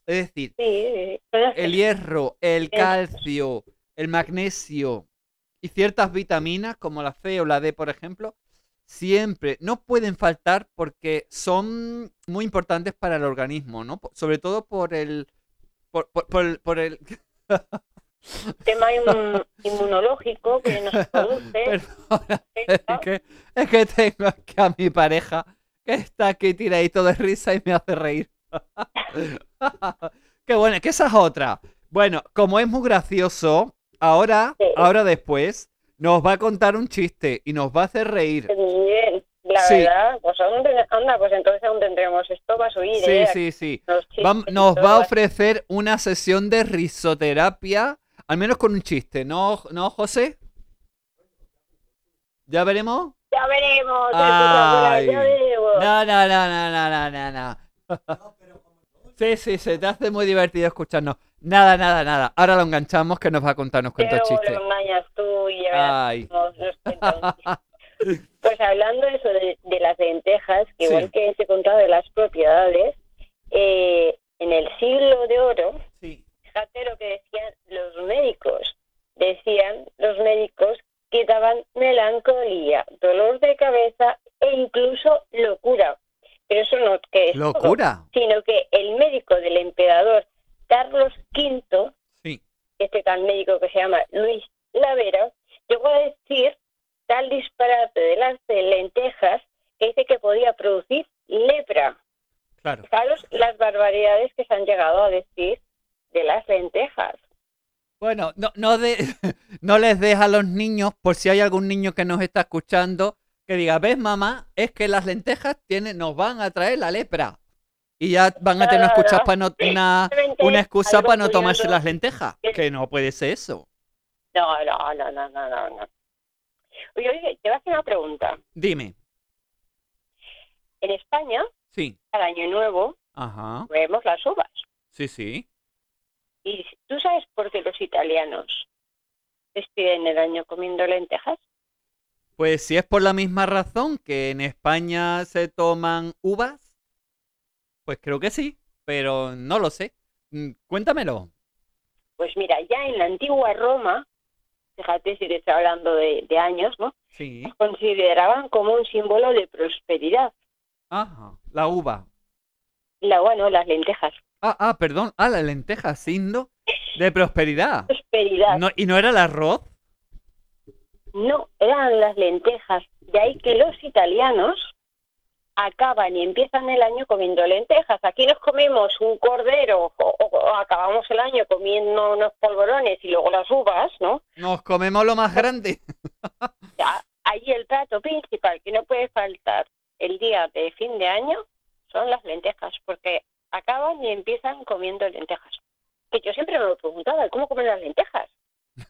Es decir, Sí, el hierro, el calcio, el magnesio y ciertas vitaminas como la C o la D, por ejemplo, siempre no pueden faltar porque son muy importantes para el organismo, ¿no? Sobre todo por el por, por- por el, por el- tema inmun- inmunológico que nos produce. Perdona, es que, es que tengo aquí a mi pareja que está aquí tiradito de risa y me hace reír. Qué bueno, que esa es otra. Bueno, como es muy gracioso, ahora, Sí. ahora después, nos va a contar un chiste y nos va a hacer reír. Bien, la Sí. verdad, pues aún anda, pues entonces aún tendremos esto va a subir, Sí, ¿eh? sí, sí. Nos va a ofrecer una sesión de risoterapia, al menos con un chiste, ¿no, ¿no José? ¿Ya veremos? Ya veremos, Ay. ya veremos. No, no, no, no, no, no, no. Sí, sí, se te hace muy divertido escucharnos. Nada, nada, nada. Ahora lo enganchamos que nos va a contar unos cuantos chistes. lo engañas tú y ya verás Ay. nos. Pues hablando de eso de, de las lentejas, que Sí. igual que he contado de las propiedades, eh, en el siglo de oro, Sí. Fíjate lo que decían los médicos. Decían los médicos que daban melancolía, dolor de cabeza e incluso locura. Pero eso no que es todo, Locura. sino que el médico del emperador Carlos V, Sí. este tal médico que se llama Luis Lavera, llegó a decir tal disparate de las de lentejas que dice que podía producir lepra. Claro. Fijaros las barbaridades que se han llegado a decir de las lentejas. Bueno, no, no, de, no les des a los niños, por si hay algún niño que nos está escuchando, que diga, ves mamá, es que las lentejas tienen, nos van a traer la lepra. Y ya van a tener Claro. excusas para no, una, una excusa para no tomarse las lentejas. Que no puede ser eso. No, no, no, no, no, no. no. Oye, oye, te voy a hacer una pregunta. Dime. En España, Sí. al año nuevo, Ajá. vemos las uvas. Sí, sí. ¿Y tú sabes por qué los italianos despiden el año comiendo lentejas? Pues si es por la misma razón que en España se toman uvas, pues creo que sí, pero no lo sé. Mm, Cuéntamelo. Pues mira, ya en la antigua Roma, fíjate si te estoy hablando de, de años, ¿no? Sí. Consideraban como un símbolo de prosperidad. Ajá. La uva. La, bueno, las lentejas. Ah, ah, perdón. Ah, la lenteja, signo de prosperidad. Prosperidad. No, ¿Y no era el arroz? No, eran las lentejas. De ahí que los italianos acaban y empiezan el año comiendo lentejas. Aquí nos comemos un cordero o, o- o acabamos el año comiendo unos polvorones y luego las uvas, ¿no? Nos comemos lo más grande. Ya, ahí el plato principal que no puede faltar el día de fin de año son las lentejas, porque acaban y empiezan comiendo lentejas. Que yo siempre me lo preguntaba, ¿cómo comen las lentejas?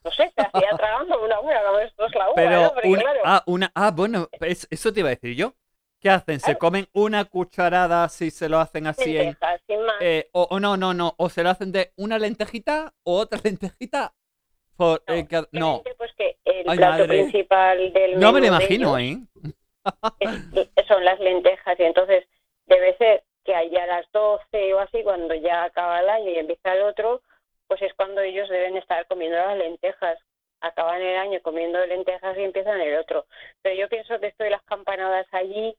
No sé, se hacía tragando una como esto es la uva, Pero ¿no? Porque una, claro, ah, una, ah, bueno, es- eso te iba a decir yo. ¿Qué hacen? ¿Se comen una cucharada si se lo hacen así en, lentejas, sin más. Eh, o, o no, no, no. O se lo hacen de una lentejita o otra lentejita. Por, No, eh, no, Pues que el Ay, plato madre. principal del no me lo imagino, ¿eh? es- son las lentejas y entonces debe ser que allá a las 12 o así, cuando ya acaba el año y empieza el otro, pues es cuando ellos deben estar comiendo las lentejas. Acaban el año comiendo lentejas y empiezan el otro. Pero yo pienso que esto de las campanadas allí,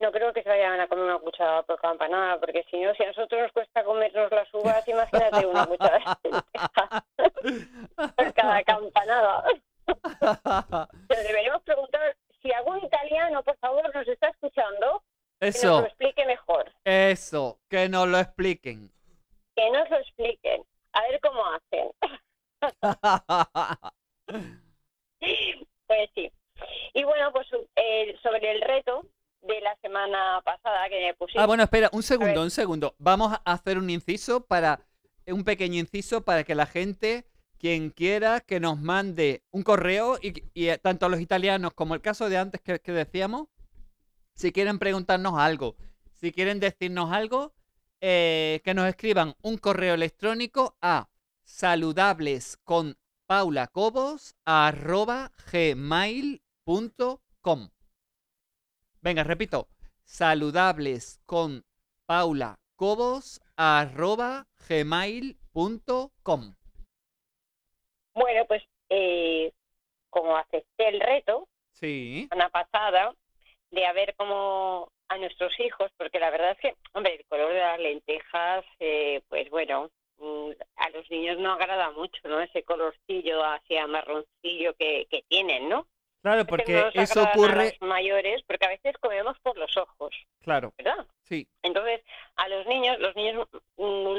no creo que se vayan a comer una cucharada por campanada, porque si no, si a nosotros nos cuesta comernos las uvas, imagínate una de lentejas por cada campanada. Pero deberíamos preguntar si algún italiano, por favor, nos está escuchando, que nos Eso, lo explique mejor. eso, que nos lo expliquen. Que nos lo expliquen. Pues sí. Y bueno, pues eh, sobre el reto de la semana pasada que me pusiste. Ah, bueno, espera, un segundo, ver. un segundo. Vamos a hacer un inciso para, un pequeño inciso para que la gente, quien quiera, que nos mande un correo y, y, eh, tanto los italianos como el caso de antes que, que decíamos, si quieren preguntarnos algo, si quieren decirnos algo, eh, que nos escriban un correo electrónico a saludables con paulacobos arroba gmail.com. Venga, repito, saludables con arroba gmail.com. Bueno, pues eh, como acepté el reto Sí, la semana pasada de a ver cómo a nuestros hijos, porque la verdad es que, hombre, el color de las lentejas, eh, pues bueno, mm, a los niños no agrada mucho, ¿no? Ese colorcillo hacia marroncillo que, que tienen, ¿no? Claro, Es que porque no eso a ocurre, los mayores, porque a veces comemos por los ojos, claro, ¿verdad? sí, Entonces, a los niños, los niños mm,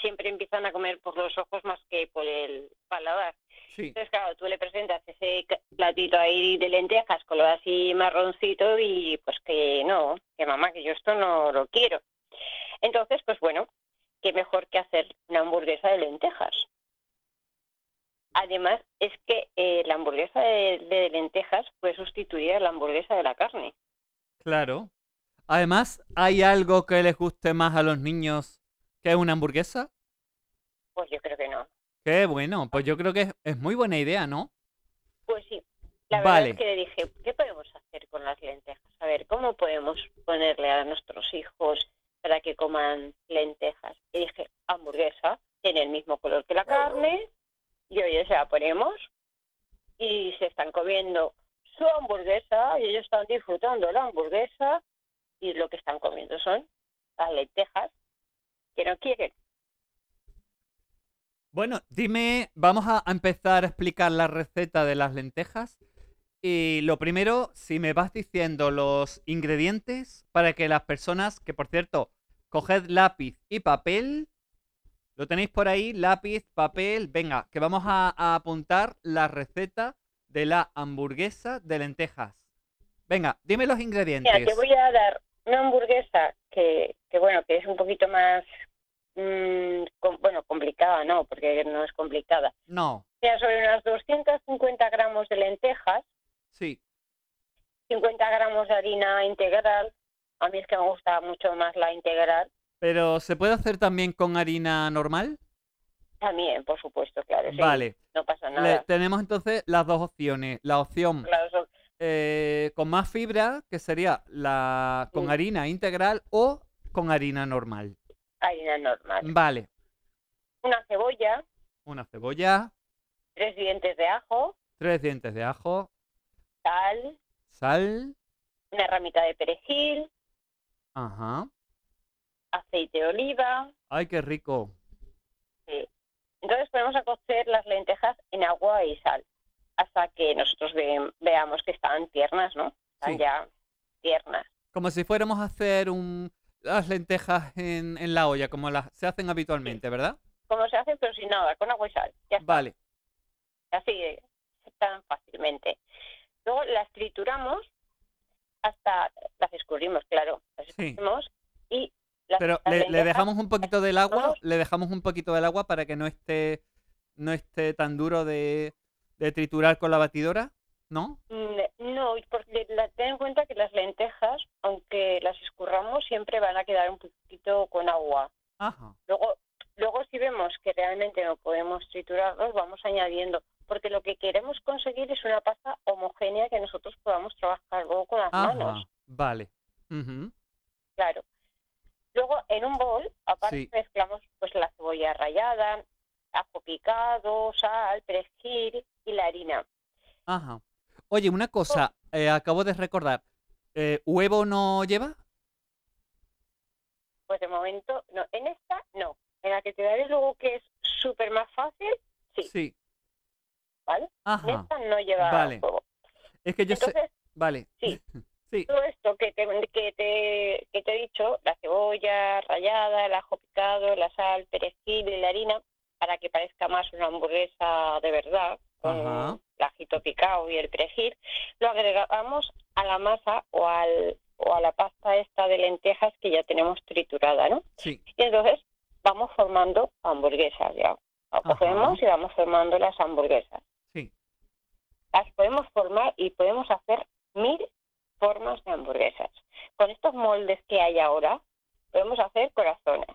siempre empiezan a comer por los ojos más que por el paladar. sí, Entonces, claro, tú le presentas ese platito ahí de lentejas, color así marroncito, y pues que no, que mamá, que yo esto no lo quiero. Entonces, pues bueno, qué mejor que hacer una hamburguesa de lentejas. Además, es que eh, la hamburguesa de, de lentejas puede sustituir a la hamburguesa de la carne. claro. Además, ¿hay algo que les guste más a los niños que una hamburguesa? Pues yo creo que no. Qué bueno, pues yo creo que es, es muy buena idea, ¿no? Pues sí. La verdad Vale. es que le dije, ¿qué podemos hacer con las lentejas? A ver, ¿cómo podemos ponerle a nuestros hijos para que coman lentejas? Y dije, hamburguesa, tiene el mismo color que la carne, y oye, se la ponemos, y se están comiendo su hamburguesa, y ellos están disfrutando la hamburguesa, y lo que están comiendo son las lentejas que no quieren. Bueno, dime, vamos a empezar a explicar la receta de las lentejas. Y lo primero, si me vas diciendo los ingredientes para que las personas, que por cierto, coged lápiz y papel, lo tenéis por ahí, lápiz, papel, venga, que vamos a, a apuntar la receta de la hamburguesa de lentejas. Venga, dime los ingredientes. Mira, te voy a dar una hamburguesa que, que bueno, que es un poquito más, mm, com- bueno, complicada, no, porque no es complicada. No, Mira, sobre unas 250 gramos de lentejas, sí, 50 gramos de harina integral. A mí es que me gusta mucho más la integral. Pero ¿se puede hacer también con harina normal? También, por supuesto, claro. sí, Vale. No pasa Le- nada. tenemos entonces las dos opciones. La opción Claro, eh, con más fibra, que sería la con Sí. harina integral o con harina normal. harina normal. Vale. Una cebolla, Una cebolla, tres dientes de ajo, tres dientes de ajo, sal, sal, una ramita de perejil, ajá. Aceite de oliva, Ay, qué rico. Sí. Entonces ponemos a cocer las lentejas en agua y sal hasta que nosotros ve- veamos que están tiernas, ¿no? Están Sí. ya tiernas. Como si fuéramos a hacer un, las lentejas en, en la olla, como las se hacen habitualmente, ¿verdad? Como se hace, pero sin nada, con agua y sal. Ya está. Vale. Así, tan fácilmente. Luego las trituramos hasta, las escurrimos, claro, las Sí. escurrimos y Pero le, dejamos un poquito del agua, le dejamos un poquito del agua para que no esté, no esté tan duro de, de triturar con la batidora, ¿no? Mm, No, porque la- ten en cuenta que las lentejas, aunque las escurramos, siempre van a quedar un poquito con agua. Ajá. Luego, luego si vemos que realmente no podemos triturarlos, vamos añadiendo, porque lo que queremos conseguir es una pasta homogénea que nosotros podamos trabajar luego con las Ajá. manos, Vale. Claro. Luego en un bol, aparte Sí. mezclamos pues la cebolla rallada, ajo picado, sal, perejil y la harina. Ajá. Oye, una cosa, eh, acabo de recordar. eh, ¿huevo no lleva? Pues de momento, no, en esta no. En la que te daré luego que es súper más fácil, sí, Sí. ¿vale? En Ajá. esta no lleva Vale. huevo. Es que yo sé. Vale. Sí. Sí. todo esto que te, que te, que te he dicho, la cebolla rallada, el ajo picado, la sal, perejil y la harina, para que parezca más una hamburguesa de verdad, con Ajá. el ajito picado y el perejil, lo agregamos a la masa o, al, o a la pasta esta de lentejas que ya tenemos triturada, ¿no? Sí. Y entonces vamos formando hamburguesas ya. Lo cogemos y vamos formando las hamburguesas. Sí. Las podemos formar y podemos hacer mil formas de hamburguesas. Con estos moldes que hay ahora, podemos hacer corazones,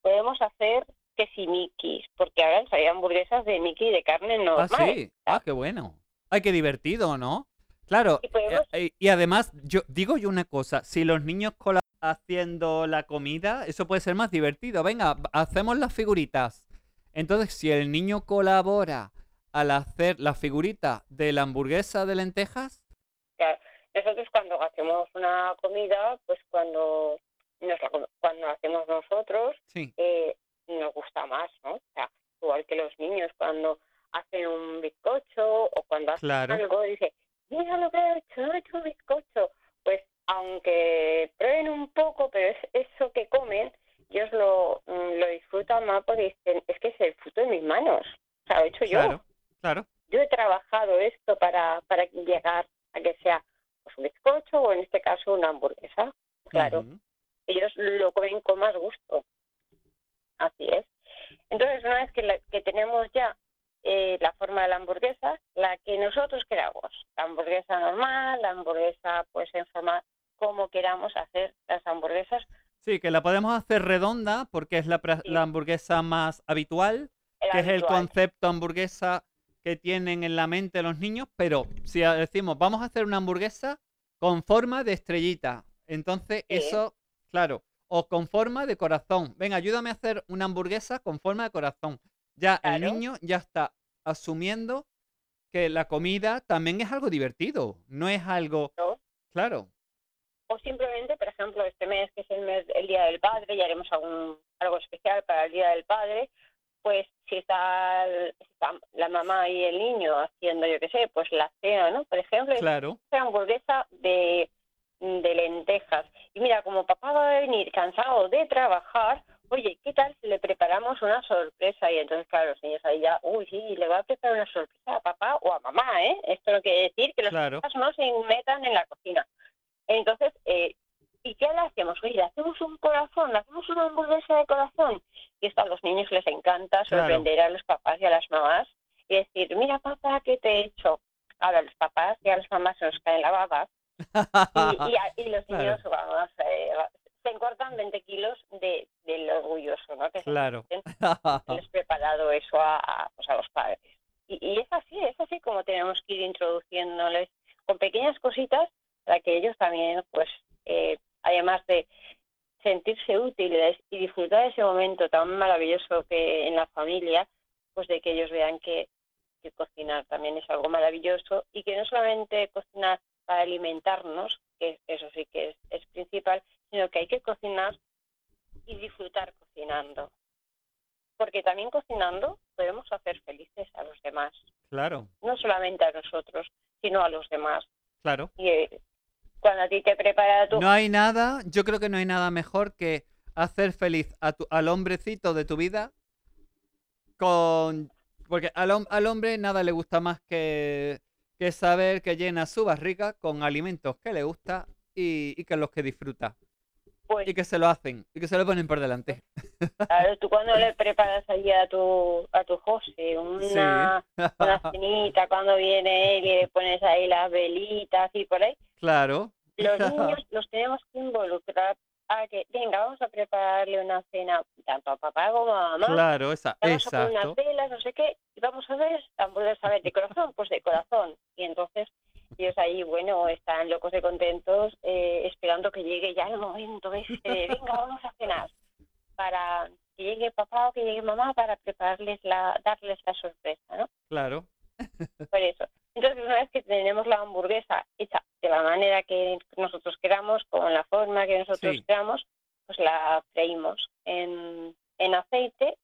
podemos hacer que si Mickey, porque ahora han salido hamburguesas de Mickey de carne Ah, normal. sí. Ah, qué bueno. Ay, qué divertido, ¿no? Claro. Y podemos- eh, eh, y además, yo digo yo una cosa, si los niños colaboran haciendo la comida, eso puede ser más divertido. Venga, hacemos las figuritas. Entonces, si el niño colabora al hacer la figurita de la hamburguesa de lentejas, Claro, Nosotros cuando hacemos una comida, pues cuando nos la cuando hacemos nosotros, sí, eh, nos gusta más, ¿no? O sea, igual que los niños cuando hacen un bizcocho o cuando hacen claro, algo, dice, mira lo que he hecho, he hecho un bizcocho. Pues aunque prueben un poco, pero es eso que comen, ellos lo, mm, lo disfrutan más porque dicen, es que es el fruto de mis manos. O sea, lo he hecho yo. claro, claro. Yo he trabajado esto para, para llegar a que sea pues, un bizcocho o en este caso una hamburguesa. Claro ellos lo comen con más gusto. Así es. Entonces, una vez que, la- que tenemos ya eh, la forma de la hamburguesa, la que nosotros queramos, la hamburguesa normal, la hamburguesa pues en forma como queramos hacer las hamburguesas, Sí, que la podemos hacer redonda porque es la, Sí. la hamburguesa más habitual, que es el concepto hamburguesa que tienen en la mente los niños, pero si decimos, vamos a hacer una hamburguesa con forma de estrellita, entonces eso, claro, o con forma de corazón. Venga, ayúdame a hacer una hamburguesa con forma de corazón. Ya el niño ya está asumiendo que la comida también es algo divertido, no es algo, ¿no? claro, O simplemente, por ejemplo, este mes, que es el mes el Día del Padre, y haremos algún, algo especial para el Día del Padre, pues si está, la mamá y el niño haciendo, yo qué sé, pues la cena, ¿no? Por ejemplo, claro, una hamburguesa de, de lentejas. Y mira, como papá va a venir cansado de trabajar, oye, ¿qué tal si le preparamos una sorpresa? Y entonces, claro, los niños ahí ya, uy, sí, le va a preparar una sorpresa a papá o a mamá, ¿eh? Esto no quiere decir que los claro, papás no se metan en la cocina. Entonces, eh, ¿y qué le hacemos? Oye, le hacemos un corazón, le hacemos una hamburguesa de corazón. Esto a los niños les encanta Claro. sorprender a los papás y a las mamás y decir, mira papá, ¿qué te he hecho? Ahora los papás y a las mamás se nos caen la baba y, y, a- y los Claro. niños vamos, eh, se encortan 20 kilos de, del orgulloso, ¿no? Que se claro. les preparado eso a, a, pues, a los padres. Y, y es así, es así como tenemos que ir introduciéndoles con pequeñas cositas para que ellos también, pues, eh, además de sentirse útiles y disfrutar de ese momento tan maravilloso que en la familia, pues de que ellos vean que, que cocinar también es algo maravilloso y que no solamente cocinar para alimentarnos, que eso sí que es, es principal, sino que hay que cocinar y disfrutar cocinando. Porque también cocinando podemos hacer felices a los demás, Claro, no solamente a nosotros, sino a los demás. claro. Y eh, cuando a ti te prepara tu... No hay nada, yo creo que no hay nada mejor que hacer feliz a tu- al hombrecito de tu vida con... Porque al, al hombre nada le gusta más que, que saber que llena su barriga con alimentos que le gusta y, y que los que disfruta. pues, Y que se lo hacen, y que se lo ponen por delante. claro, tú cuando le preparas allí a tu, a tu José una, una cenita, cuando viene él y le pones ahí las velitas y por ahí, claro, los niños los tenemos que involucrar a que, venga, vamos a prepararle una cena tanto a papá como a mamá. claro, esa, vamos a poner unas exacto. velas, no sé qué, y vamos a ver, hamburguesas a ver de corazón, pues de corazón. Y entonces ellos ahí, bueno, están locos de contentos, eh, esperando que llegue ya el momento este de, venga, vamos a cenar, para que llegue papá o que llegue mamá para prepararles la, darles la sorpresa, ¿no? Claro, Por eso. Entonces, una vez que tenemos la hamburguesa hecha de la manera que nosotros queramos, con la forma que nosotros Sí. queramos, pues la freímos en, en aceite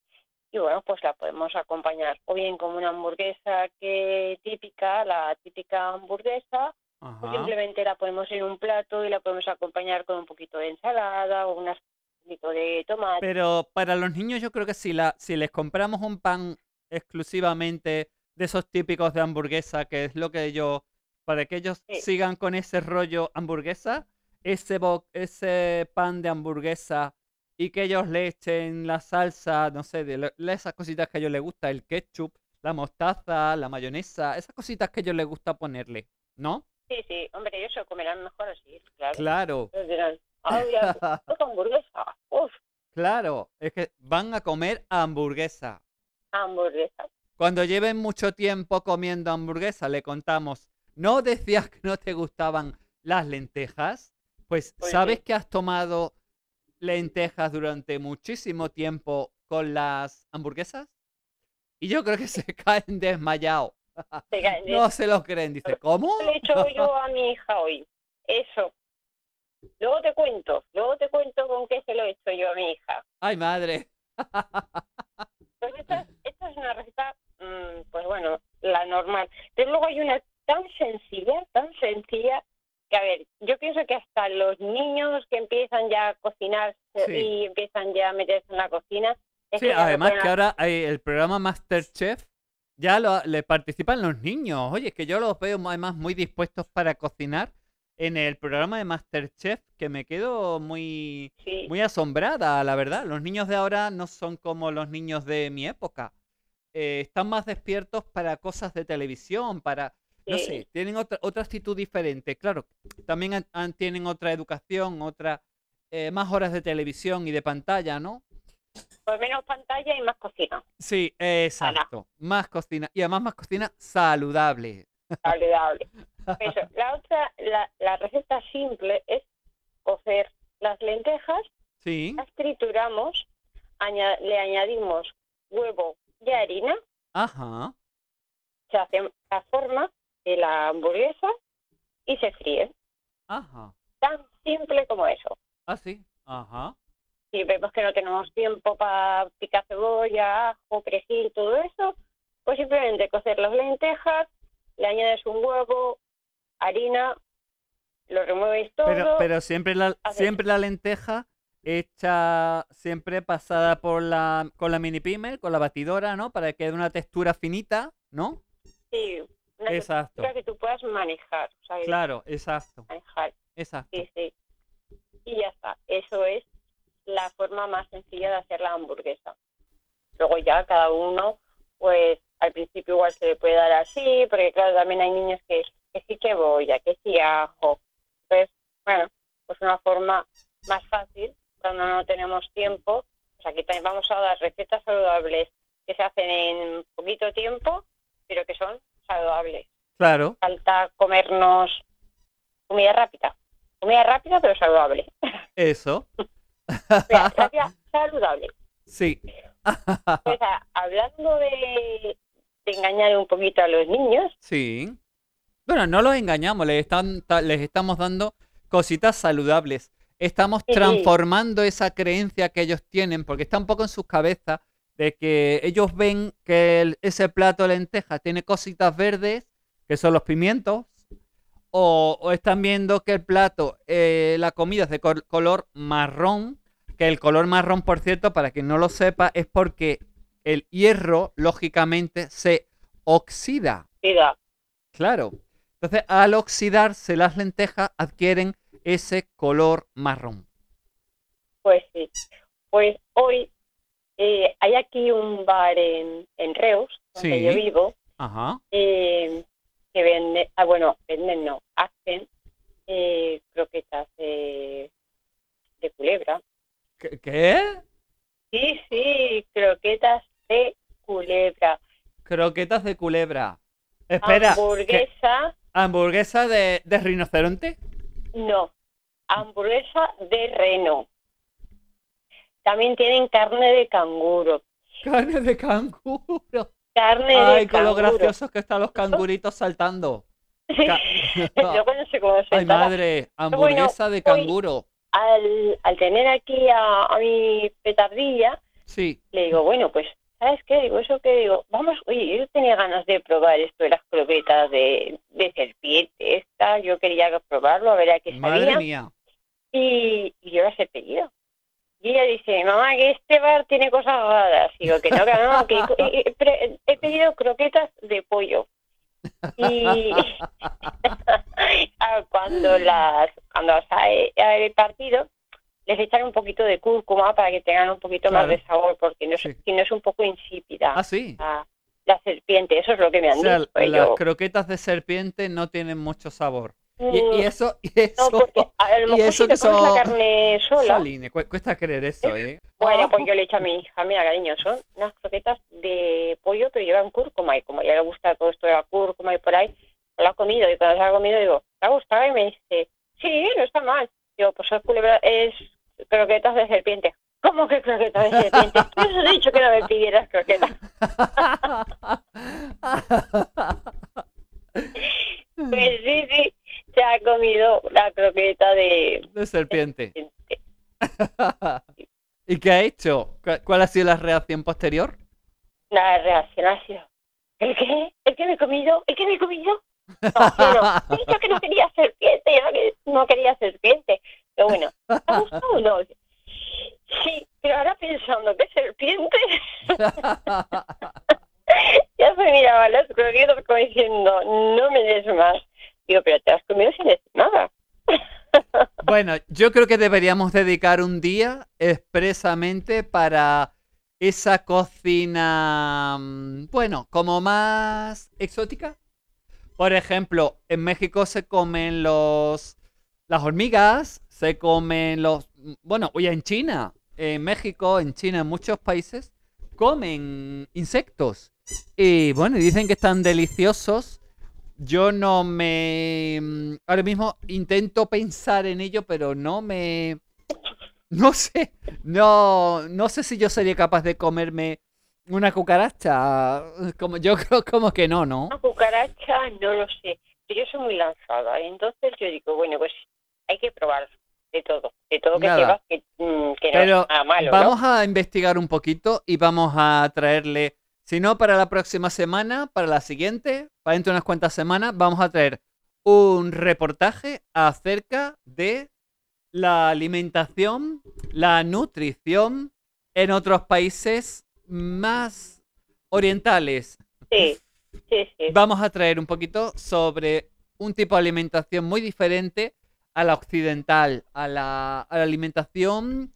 y bueno, pues la podemos acompañar o bien como una hamburguesa que típica, la típica hamburguesa, o simplemente la ponemos en un plato y la podemos acompañar con un poquito de ensalada o unas un poquito de tomate. Pero para los niños yo creo que si, la, si les compramos un pan exclusivamente de esos típicos de hamburguesa, que es lo que ellos, para que ellos Sí. sigan con ese rollo hamburguesa, ese, bo- ese pan de hamburguesa y que ellos le echen la salsa, no sé, de esas cositas que a ellos les gusta, el ketchup, la mostaza, la mayonesa, esas cositas que a ellos les gusta ponerle, ¿no? Sí, sí, hombre, ellos se comerán mejor así, claro. Claro, Ellos dirán, ay, ya, otra hamburguesa, uf, claro, es que van a comer hamburguesa. hamburguesa. Cuando lleven mucho tiempo comiendo hamburguesa, le contamos, ¿no decías que no te gustaban las lentejas? Pues, ¿sabes que has tomado lentejas durante muchísimo tiempo con las hamburguesas? Y yo creo que se caen desmayados. Se caen de- No se lo creen. Dice, ¿cómo? le he hecho yo a mi hija hoy. Eso. Luego te cuento, luego te cuento con qué se lo he hecho yo a mi hija. Ay, madre. Pues esta, esta es una receta, pues bueno, la normal. Pero luego hay una tan sencilla, tan sencilla, que a ver, yo pienso que hasta los niños que empiezan ya a cocinar Sí. y empiezan ya a meterse en la cocina. es Sí, que además que ahora hay el programa Masterchef ya lo, le participan los niños. Oye, es que yo los veo además muy dispuestos para cocinar en el programa de Masterchef, que me quedo muy, Sí, muy asombrada, la verdad. Los niños de ahora no son como los niños de mi época. Eh, están más despiertos para cosas de televisión, para, no sí. sé, tienen otra, otra actitud diferente. Claro, también han- han- tienen otra educación, otra, eh, más horas de televisión y de pantalla, ¿no? Pues menos pantalla y más cocina. Sí, exacto. Más cocina. Y además más cocina saludable. Saludable. Eso. La otra, la, la receta simple es cocer las lentejas, Sí. las trituramos, aña- le añadimos huevo y harina, Ajá. se hace la forma de la hamburguesa y se fríe. Ajá. Tan simple como eso. Ah, sí. Ajá. Si vemos que no tenemos tiempo para picar cebolla, ajo, perejil, todo eso, pues simplemente cocer las lentejas, le añades un huevo, harina, lo remueves todo. Pero, pero siempre la, siempre la lenteja hecha, siempre pasada por la, con la mini pimer, con la batidora, ¿no? Para que dé una textura finita, ¿no? Sí, una Exacto. textura que tú puedas manejar, ¿sabes? Claro, exacto, Manejar, exacto. sí, sí. Y ya está. Eso es la forma más sencilla de hacer la hamburguesa. Luego ya cada uno, pues al principio igual se le puede dar así, porque claro, también hay niños que, que sí cebolla, que sí ajo. Entonces, bueno, pues una forma más fácil, cuando no tenemos tiempo, pues aquí también vamos a dar recetas saludables que se hacen en poquito tiempo, pero que son saludables. Claro, Falta comernos comida rápida. Comida rápida pero saludable. eso. Comida rápida, saludable. Sí. Pues a- hablando de, de engañar un poquito a los niños, Sí. Bueno, no los engañamos, les, están, ta- les estamos dando cositas saludables. Estamos transformando esa creencia que ellos tienen, porque está un poco en sus cabezas, de que ellos ven que el- ese plato de lentejas tiene cositas verdes, que son los pimientos, o, o están viendo que el plato, eh, la comida es de col- color marrón, que el color marrón, por cierto, para quien no lo sepa, es porque el hierro, lógicamente, se oxida. cuida, Claro. Entonces, al oxidarse las lentejas, adquieren ese color marrón. pues sí. Pues hoy eh, hay aquí un bar en, en Reus, donde Sí. yo vivo, Ajá. eh, que vende, ah, bueno, venden no, hacen eh, croquetas de, de culebra. ¿Qué? Sí, sí, croquetas de culebra. Croquetas de culebra. Espera, ¿qué? hamburguesa, ¿hamburguesa de, de rinoceronte? No, hamburguesa de reno. También tienen carne de canguro. Carne de canguro. Carne Ay, de con lo graciosos que están los canguritos saltando. Ca- cómo se Ay, madre, hamburguesa de canguro. Al, al tener aquí a, a mi petardilla, Sí, le digo, bueno, pues, ¿sabes qué? Digo, eso que digo, vamos, oye, yo tenía ganas de probar esto de las croquetas de, de serpiente, esta, yo quería probarlo, a ver a qué madre sabía, mía. y, y yo las he pedido. Y ella dice, mamá, que este bar tiene cosas raras. Y digo, que no, que no, que he, he- he pedido croquetas de pollo. Y cuando las cuando sale el partido, les echan un poquito de cúrcuma para que tengan un poquito más de sabor, porque no es, Sí. si no es un poco insípida Ah, sí. la, la serpiente. Eso es lo que me O han sea, dicho. las Y yo, croquetas de serpiente no tienen mucho sabor. Y, mm, y eso, y no, eso, porque a lo y mejor eso si te que comes la son- carne sola, cu- cuesta creer eso, ¿eh? Bueno, pues yo le he dicho a mi hija, mira, cariño, son unas croquetas de pollo, pero llevan cúrcuma. Y como ya le gusta todo esto de la cúrcuma y por ahí, pues lo ha comido. Y cuando se ha comido, digo, ¿te ha gustado? Y me dice, sí, no está mal. Digo, pues es, culebra, es croquetas de serpiente. ¿Cómo que croquetas de serpiente? Eso he dicho que no me pidieras croquetas. Pues sí, sí, se ha comido la croqueta de de serpiente. serpiente. ¿Y qué ha hecho? ¿Cu- ¿Cuál ha sido la reacción posterior? La reacción ha sido, ¿el qué? ¿El que me he comido? ¿El que me he comido? No, yo no. He dicho que no quería serpiente, yo no quería serpiente. Pero bueno, ¿te ha gustado no? Sí, pero ahora pensando que serpiente, ya se miraba las croquetas como diciendo, no me des más. Digo, pero te has comido sin decir nada. Bueno, yo creo que deberíamos dedicar un día expresamente para esa cocina, mm, bueno, como más exótica. Por ejemplo, en México se comen los las hormigas, se comen los, bueno, oye, en China, en México, en China, en muchos países comen insectos. Y bueno, dicen que están deliciosos. Yo no me... mm, Ahora mismo intento pensar en ello, pero no me... No sé. No, no sé si yo sería capaz de comerme una cucaracha. Como, yo creo como que no, ¿no? Una cucaracha, no lo sé. Yo soy muy lanzada. Entonces yo digo, bueno, pues hay que probar de todo. De todo que que, mm, no Pero es nada malo, ¿no? Vamos a investigar un poquito y vamos a traerle, si no para la próxima semana, para la siguiente, para dentro de unas cuantas semanas, vamos a traer un reportaje acerca de la alimentación, la nutrición en otros países más orientales. Sí, sí, sí. Vamos a traer un poquito sobre un tipo de alimentación muy diferente a la occidental, a la, a la alimentación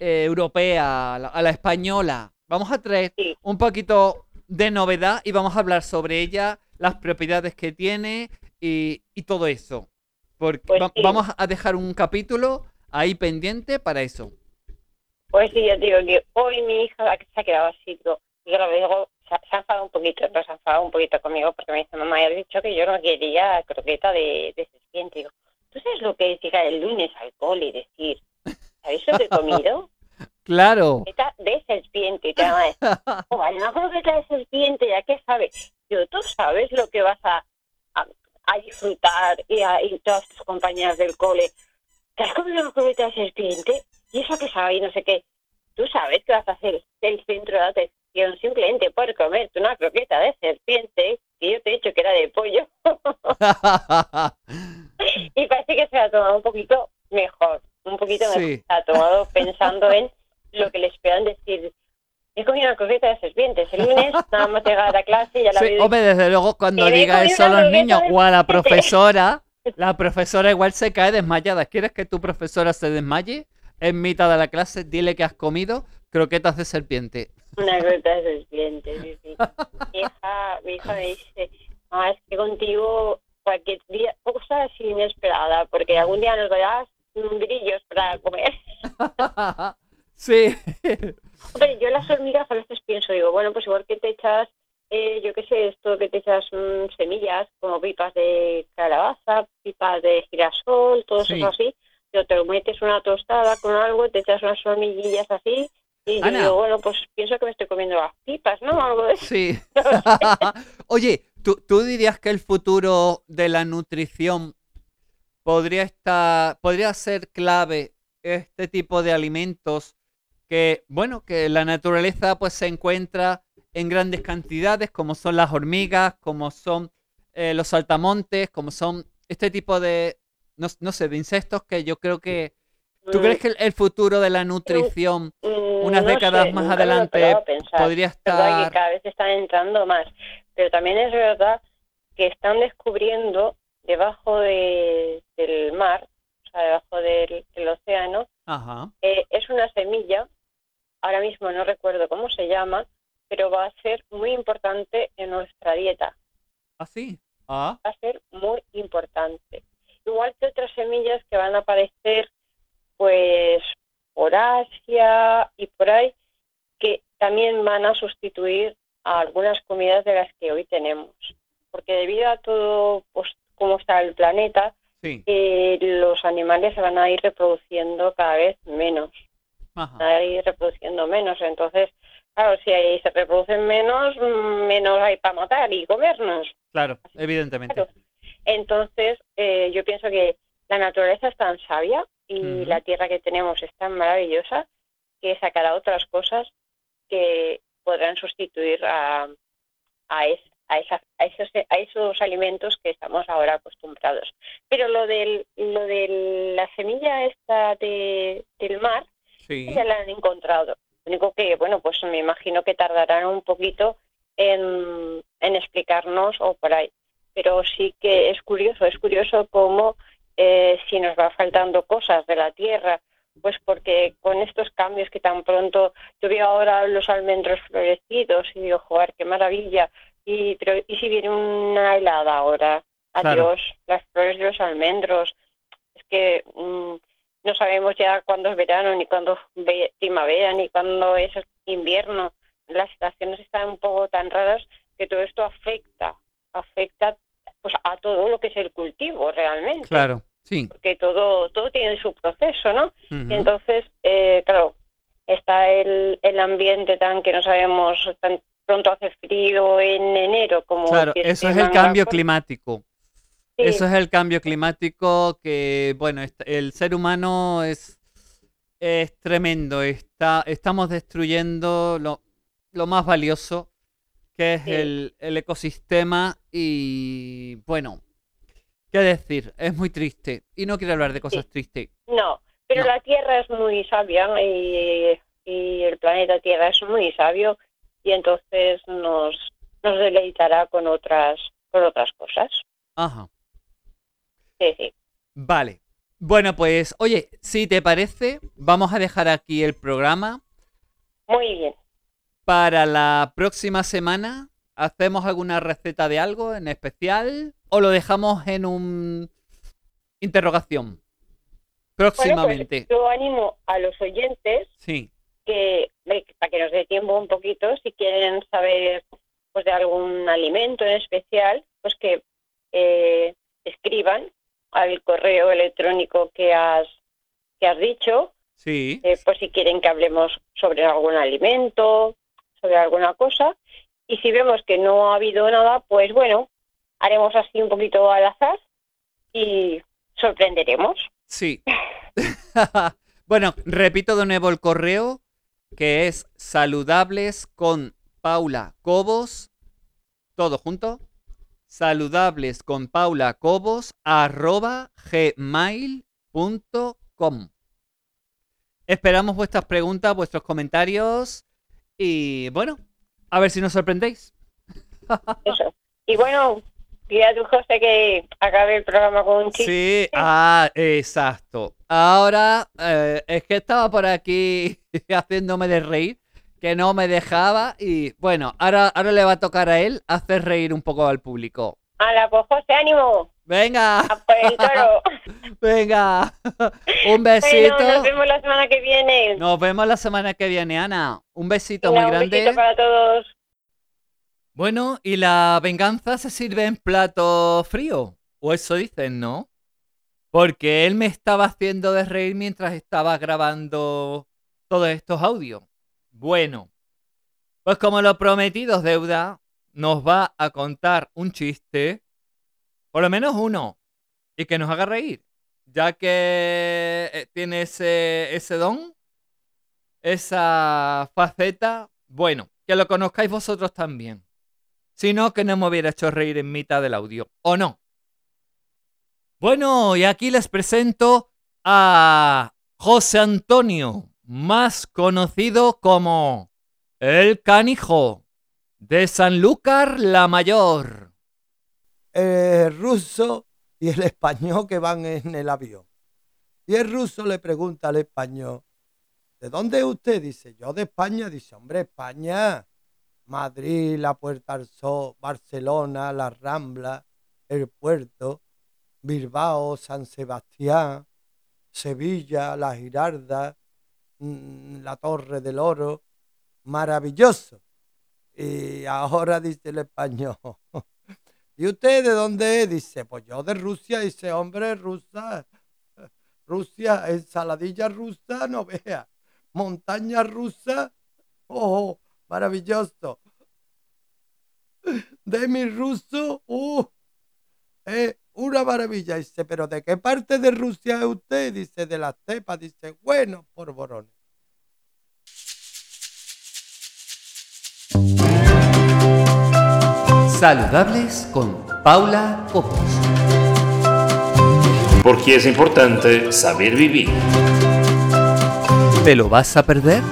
eh, europea, a la, a la española. Vamos a traer Sí. un poquito de novedad y vamos a hablar sobre ella, las propiedades que tiene y, y todo eso. Porque Pues va- sí. vamos a dejar un capítulo ahí pendiente para eso. Pues sí, yo digo que hoy mi hija se ha quedado así, digo, y claro, digo, se, ha- se ha enfadado un poquito, pero se ha enfadado un poquito conmigo porque me dice, mamá, ya has dicho que yo no quería croqueta de, de serpiente. Digo, ¿tú sabes lo que es llegar el lunes al cole y decir, ¿sabéis lo que he comido? Claro. De serpiente. Y te van a decir, "Oh, vale, una croqueta de serpiente, ¿ya qué sabes? Digo, ¿tú sabes lo que vas a, a, a disfrutar y, a, y todas tus compañeras del cole? ¿Te has comido una croqueta de serpiente? ¿Y eso qué sabe? Y no sé qué. Tú sabes que vas a hacer el centro de atención simplemente por comerte una croqueta de serpiente, que yo te he dicho que era de pollo, y parece que se ha tomado un poquito mejor, un poquito mejor. Sí. Se ha tomado pensando en lo que le esperan decir. He comido una croqueta de serpientes. El lunes nada más llegar a la clase y ya la Sí, hombre, desde luego cuando diga eso a los niños o a la serpiente. profesora, la profesora igual se cae desmayada. ¿Quieres que tu profesora se desmaye en mitad de la clase? Dile que has comido croquetas de serpiente. Una croqueta de serpientes, sí, sí. Mi hija, mi hija me dice, ah, es que contigo cualquier día, cosa así inesperada, porque algún día nos darás grillos para comer. sí. Hombre, yo las hormigas a veces pienso, digo, bueno, pues igual que te echas, eh, yo qué sé, esto que te echas mm, semillas, como pipas de calabaza, pipas de girasol, todo Sí. eso así, pero te metes una tostada con algo, te echas unas hormiguillas así, y yo Ana. digo, bueno, pues pienso que me estoy comiendo las pipas, ¿no? Algo de. Sí. Oye, ¿tú, tú dirías que el futuro de la nutrición podría estar, podría ser clave este tipo de alimentos que, bueno, que la naturaleza pues se encuentra en grandes cantidades, como son las hormigas, como son eh, los saltamontes, como son este tipo de, no, no sé, de insectos que yo creo que ¿Tú Mm, crees que el, el futuro de la nutrición mm, unas no décadas sé, más adelante podría estar... cada vez están entrando más, pero también es verdad que están descubriendo debajo de- del mar, o sea, debajo del, del océano, Ajá. eh, es una semilla, ahora mismo no recuerdo cómo se llama, pero va a ser muy importante en nuestra dieta, ¿Así? Ah, va a ser muy importante. Igual que otras semillas que van a aparecer, pues, por Asia y por ahí, que también van a sustituir a algunas comidas de las que hoy tenemos. Porque debido a todo, pues, cómo está el planeta, sí. eh, los animales se van a ir reproduciendo cada vez menos. Ajá. van a ir reproduciendo menos. Entonces, claro, si ahí se reproducen menos, menos hay para matar y comernos. Claro, evidentemente. Claro. Entonces, eh, yo pienso que la naturaleza es tan sabia y la tierra que tenemos es tan maravillosa que sacará otras cosas que podrán sustituir a, a, es- a, esas- a esos, a esos alimentos que estamos ahora acostumbrados. Pero lo del, lo de la semilla esta de, del mar, Sí. ya la han encontrado. Lo único que, bueno, pues me imagino que tardarán un poquito en, en explicarnos o por ahí. Pero sí que es curioso, es curioso cómo eh, si nos va faltando cosas de la tierra, pues porque con estos cambios que tan pronto, yo veo ahora los almendros florecidos y digo, joder, qué maravilla. Y, pero, ¿y si viene una helada ahora? Claro. Adiós, las flores de los almendros. Es que mm, no sabemos ya cuándo es verano, ni cuándo es ve- primavera, ni cuándo es invierno. Las estaciones están un poco tan raras que todo esto afecta, afecta pues a todo lo que es el cultivo realmente, Claro, sí. porque todo todo tiene su proceso, ¿no? Y entonces, eh, claro, está el, el ambiente tan que no sabemos, tan pronto hace frío en enero como Claro, eso es el cambio climático. Sí, Eso es el cambio climático que, bueno, el ser humano es, es tremendo. Está, estamos destruyendo lo, lo más valioso, que es Sí. el, el ecosistema. Y, bueno, qué decir, es muy triste. Y no quiero hablar de cosas tristes. No, pero No. la Tierra es muy sabia y, y el planeta Tierra es muy sabio y entonces nos, nos deleitará con otras con otras cosas. Ajá. Sí, sí. Vale. Bueno, pues, oye, si te parece, vamos a dejar aquí el programa. Muy bien. Para la próxima semana, ¿hacemos alguna receta de algo en especial? ¿O lo dejamos en un interrogación? Bueno, Próximamente. pues yo animo a los oyentes Sí, que eh, para que nos dé tiempo un poquito, si quieren saber pues de algún alimento en especial, pues que eh, escriban al correo electrónico que has que has dicho sí. eh, pues si quieren que hablemos sobre algún alimento, sobre alguna cosa. Y si vemos que no ha habido nada, pues bueno, haremos así un poquito al azar y sorprenderemos. Sí. bueno, repito de nuevo el correo, que es saludables con Paula Cobos, todo junto, saludables con Paula Cobos, arroba gmail.com. Esperamos vuestras preguntas, vuestros comentarios y bueno, a ver si nos sorprendéis. Eso. Y bueno, pide a tu José que acabe el programa con un chiste. Sí, ah, exacto. Ahora eh, es que estaba por aquí haciéndome de reír, que no me dejaba y bueno, ahora, ahora le va a tocar a él hacer reír un poco al público. ¡Hala, pues José, ánimo! Venga, ¡A por el toro! venga. Un bueno, besito. nos vemos la semana que viene. Nos vemos la semana que viene, Ana. Un besito muy un grande. besito para todos. Bueno, ¿y la venganza se sirve en plato frío? O eso dicen, ¿no? Porque él me estaba haciendo de reír mientras estaba grabando todos estos audios. Bueno, pues como lo prometido deuda, nos va a contar un chiste, por lo menos uno, y que nos haga reír, ya que eh, tiene ese, ese don, esa faceta, bueno, que lo conozcáis vosotros también. Si no, que no me hubiera hecho reír en mitad del audio, ¿o no? Bueno, y aquí les presento a José Antonio, más conocido como el canijo de Sanlúcar la Mayor. El ruso y el español que van en el avión. Y el ruso le pregunta al español, ¿de dónde es usted? Dice, yo de España. Dice, hombre, España, Madrid, la Puerta al Sol, Barcelona, la Rambla, el puerto, Bilbao, San Sebastián, Sevilla, la Girarda, mm, la Torre del Oro, maravilloso. Y ahora dice el español, ¿y usted de dónde es? Dice, pues yo de Rusia, dice, hombre, rusa, Rusia, ensaladilla rusa, no vea, montaña rusa, oh, maravilloso. De mi ruso, uh, es una maravilla. Dice, pero ¿de qué parte de Rusia es usted? Dice, de la estepa. Dice, bueno, por Borones. Saludables con Paula Copos. Porque es importante saber vivir. ¿Te lo vas a perder?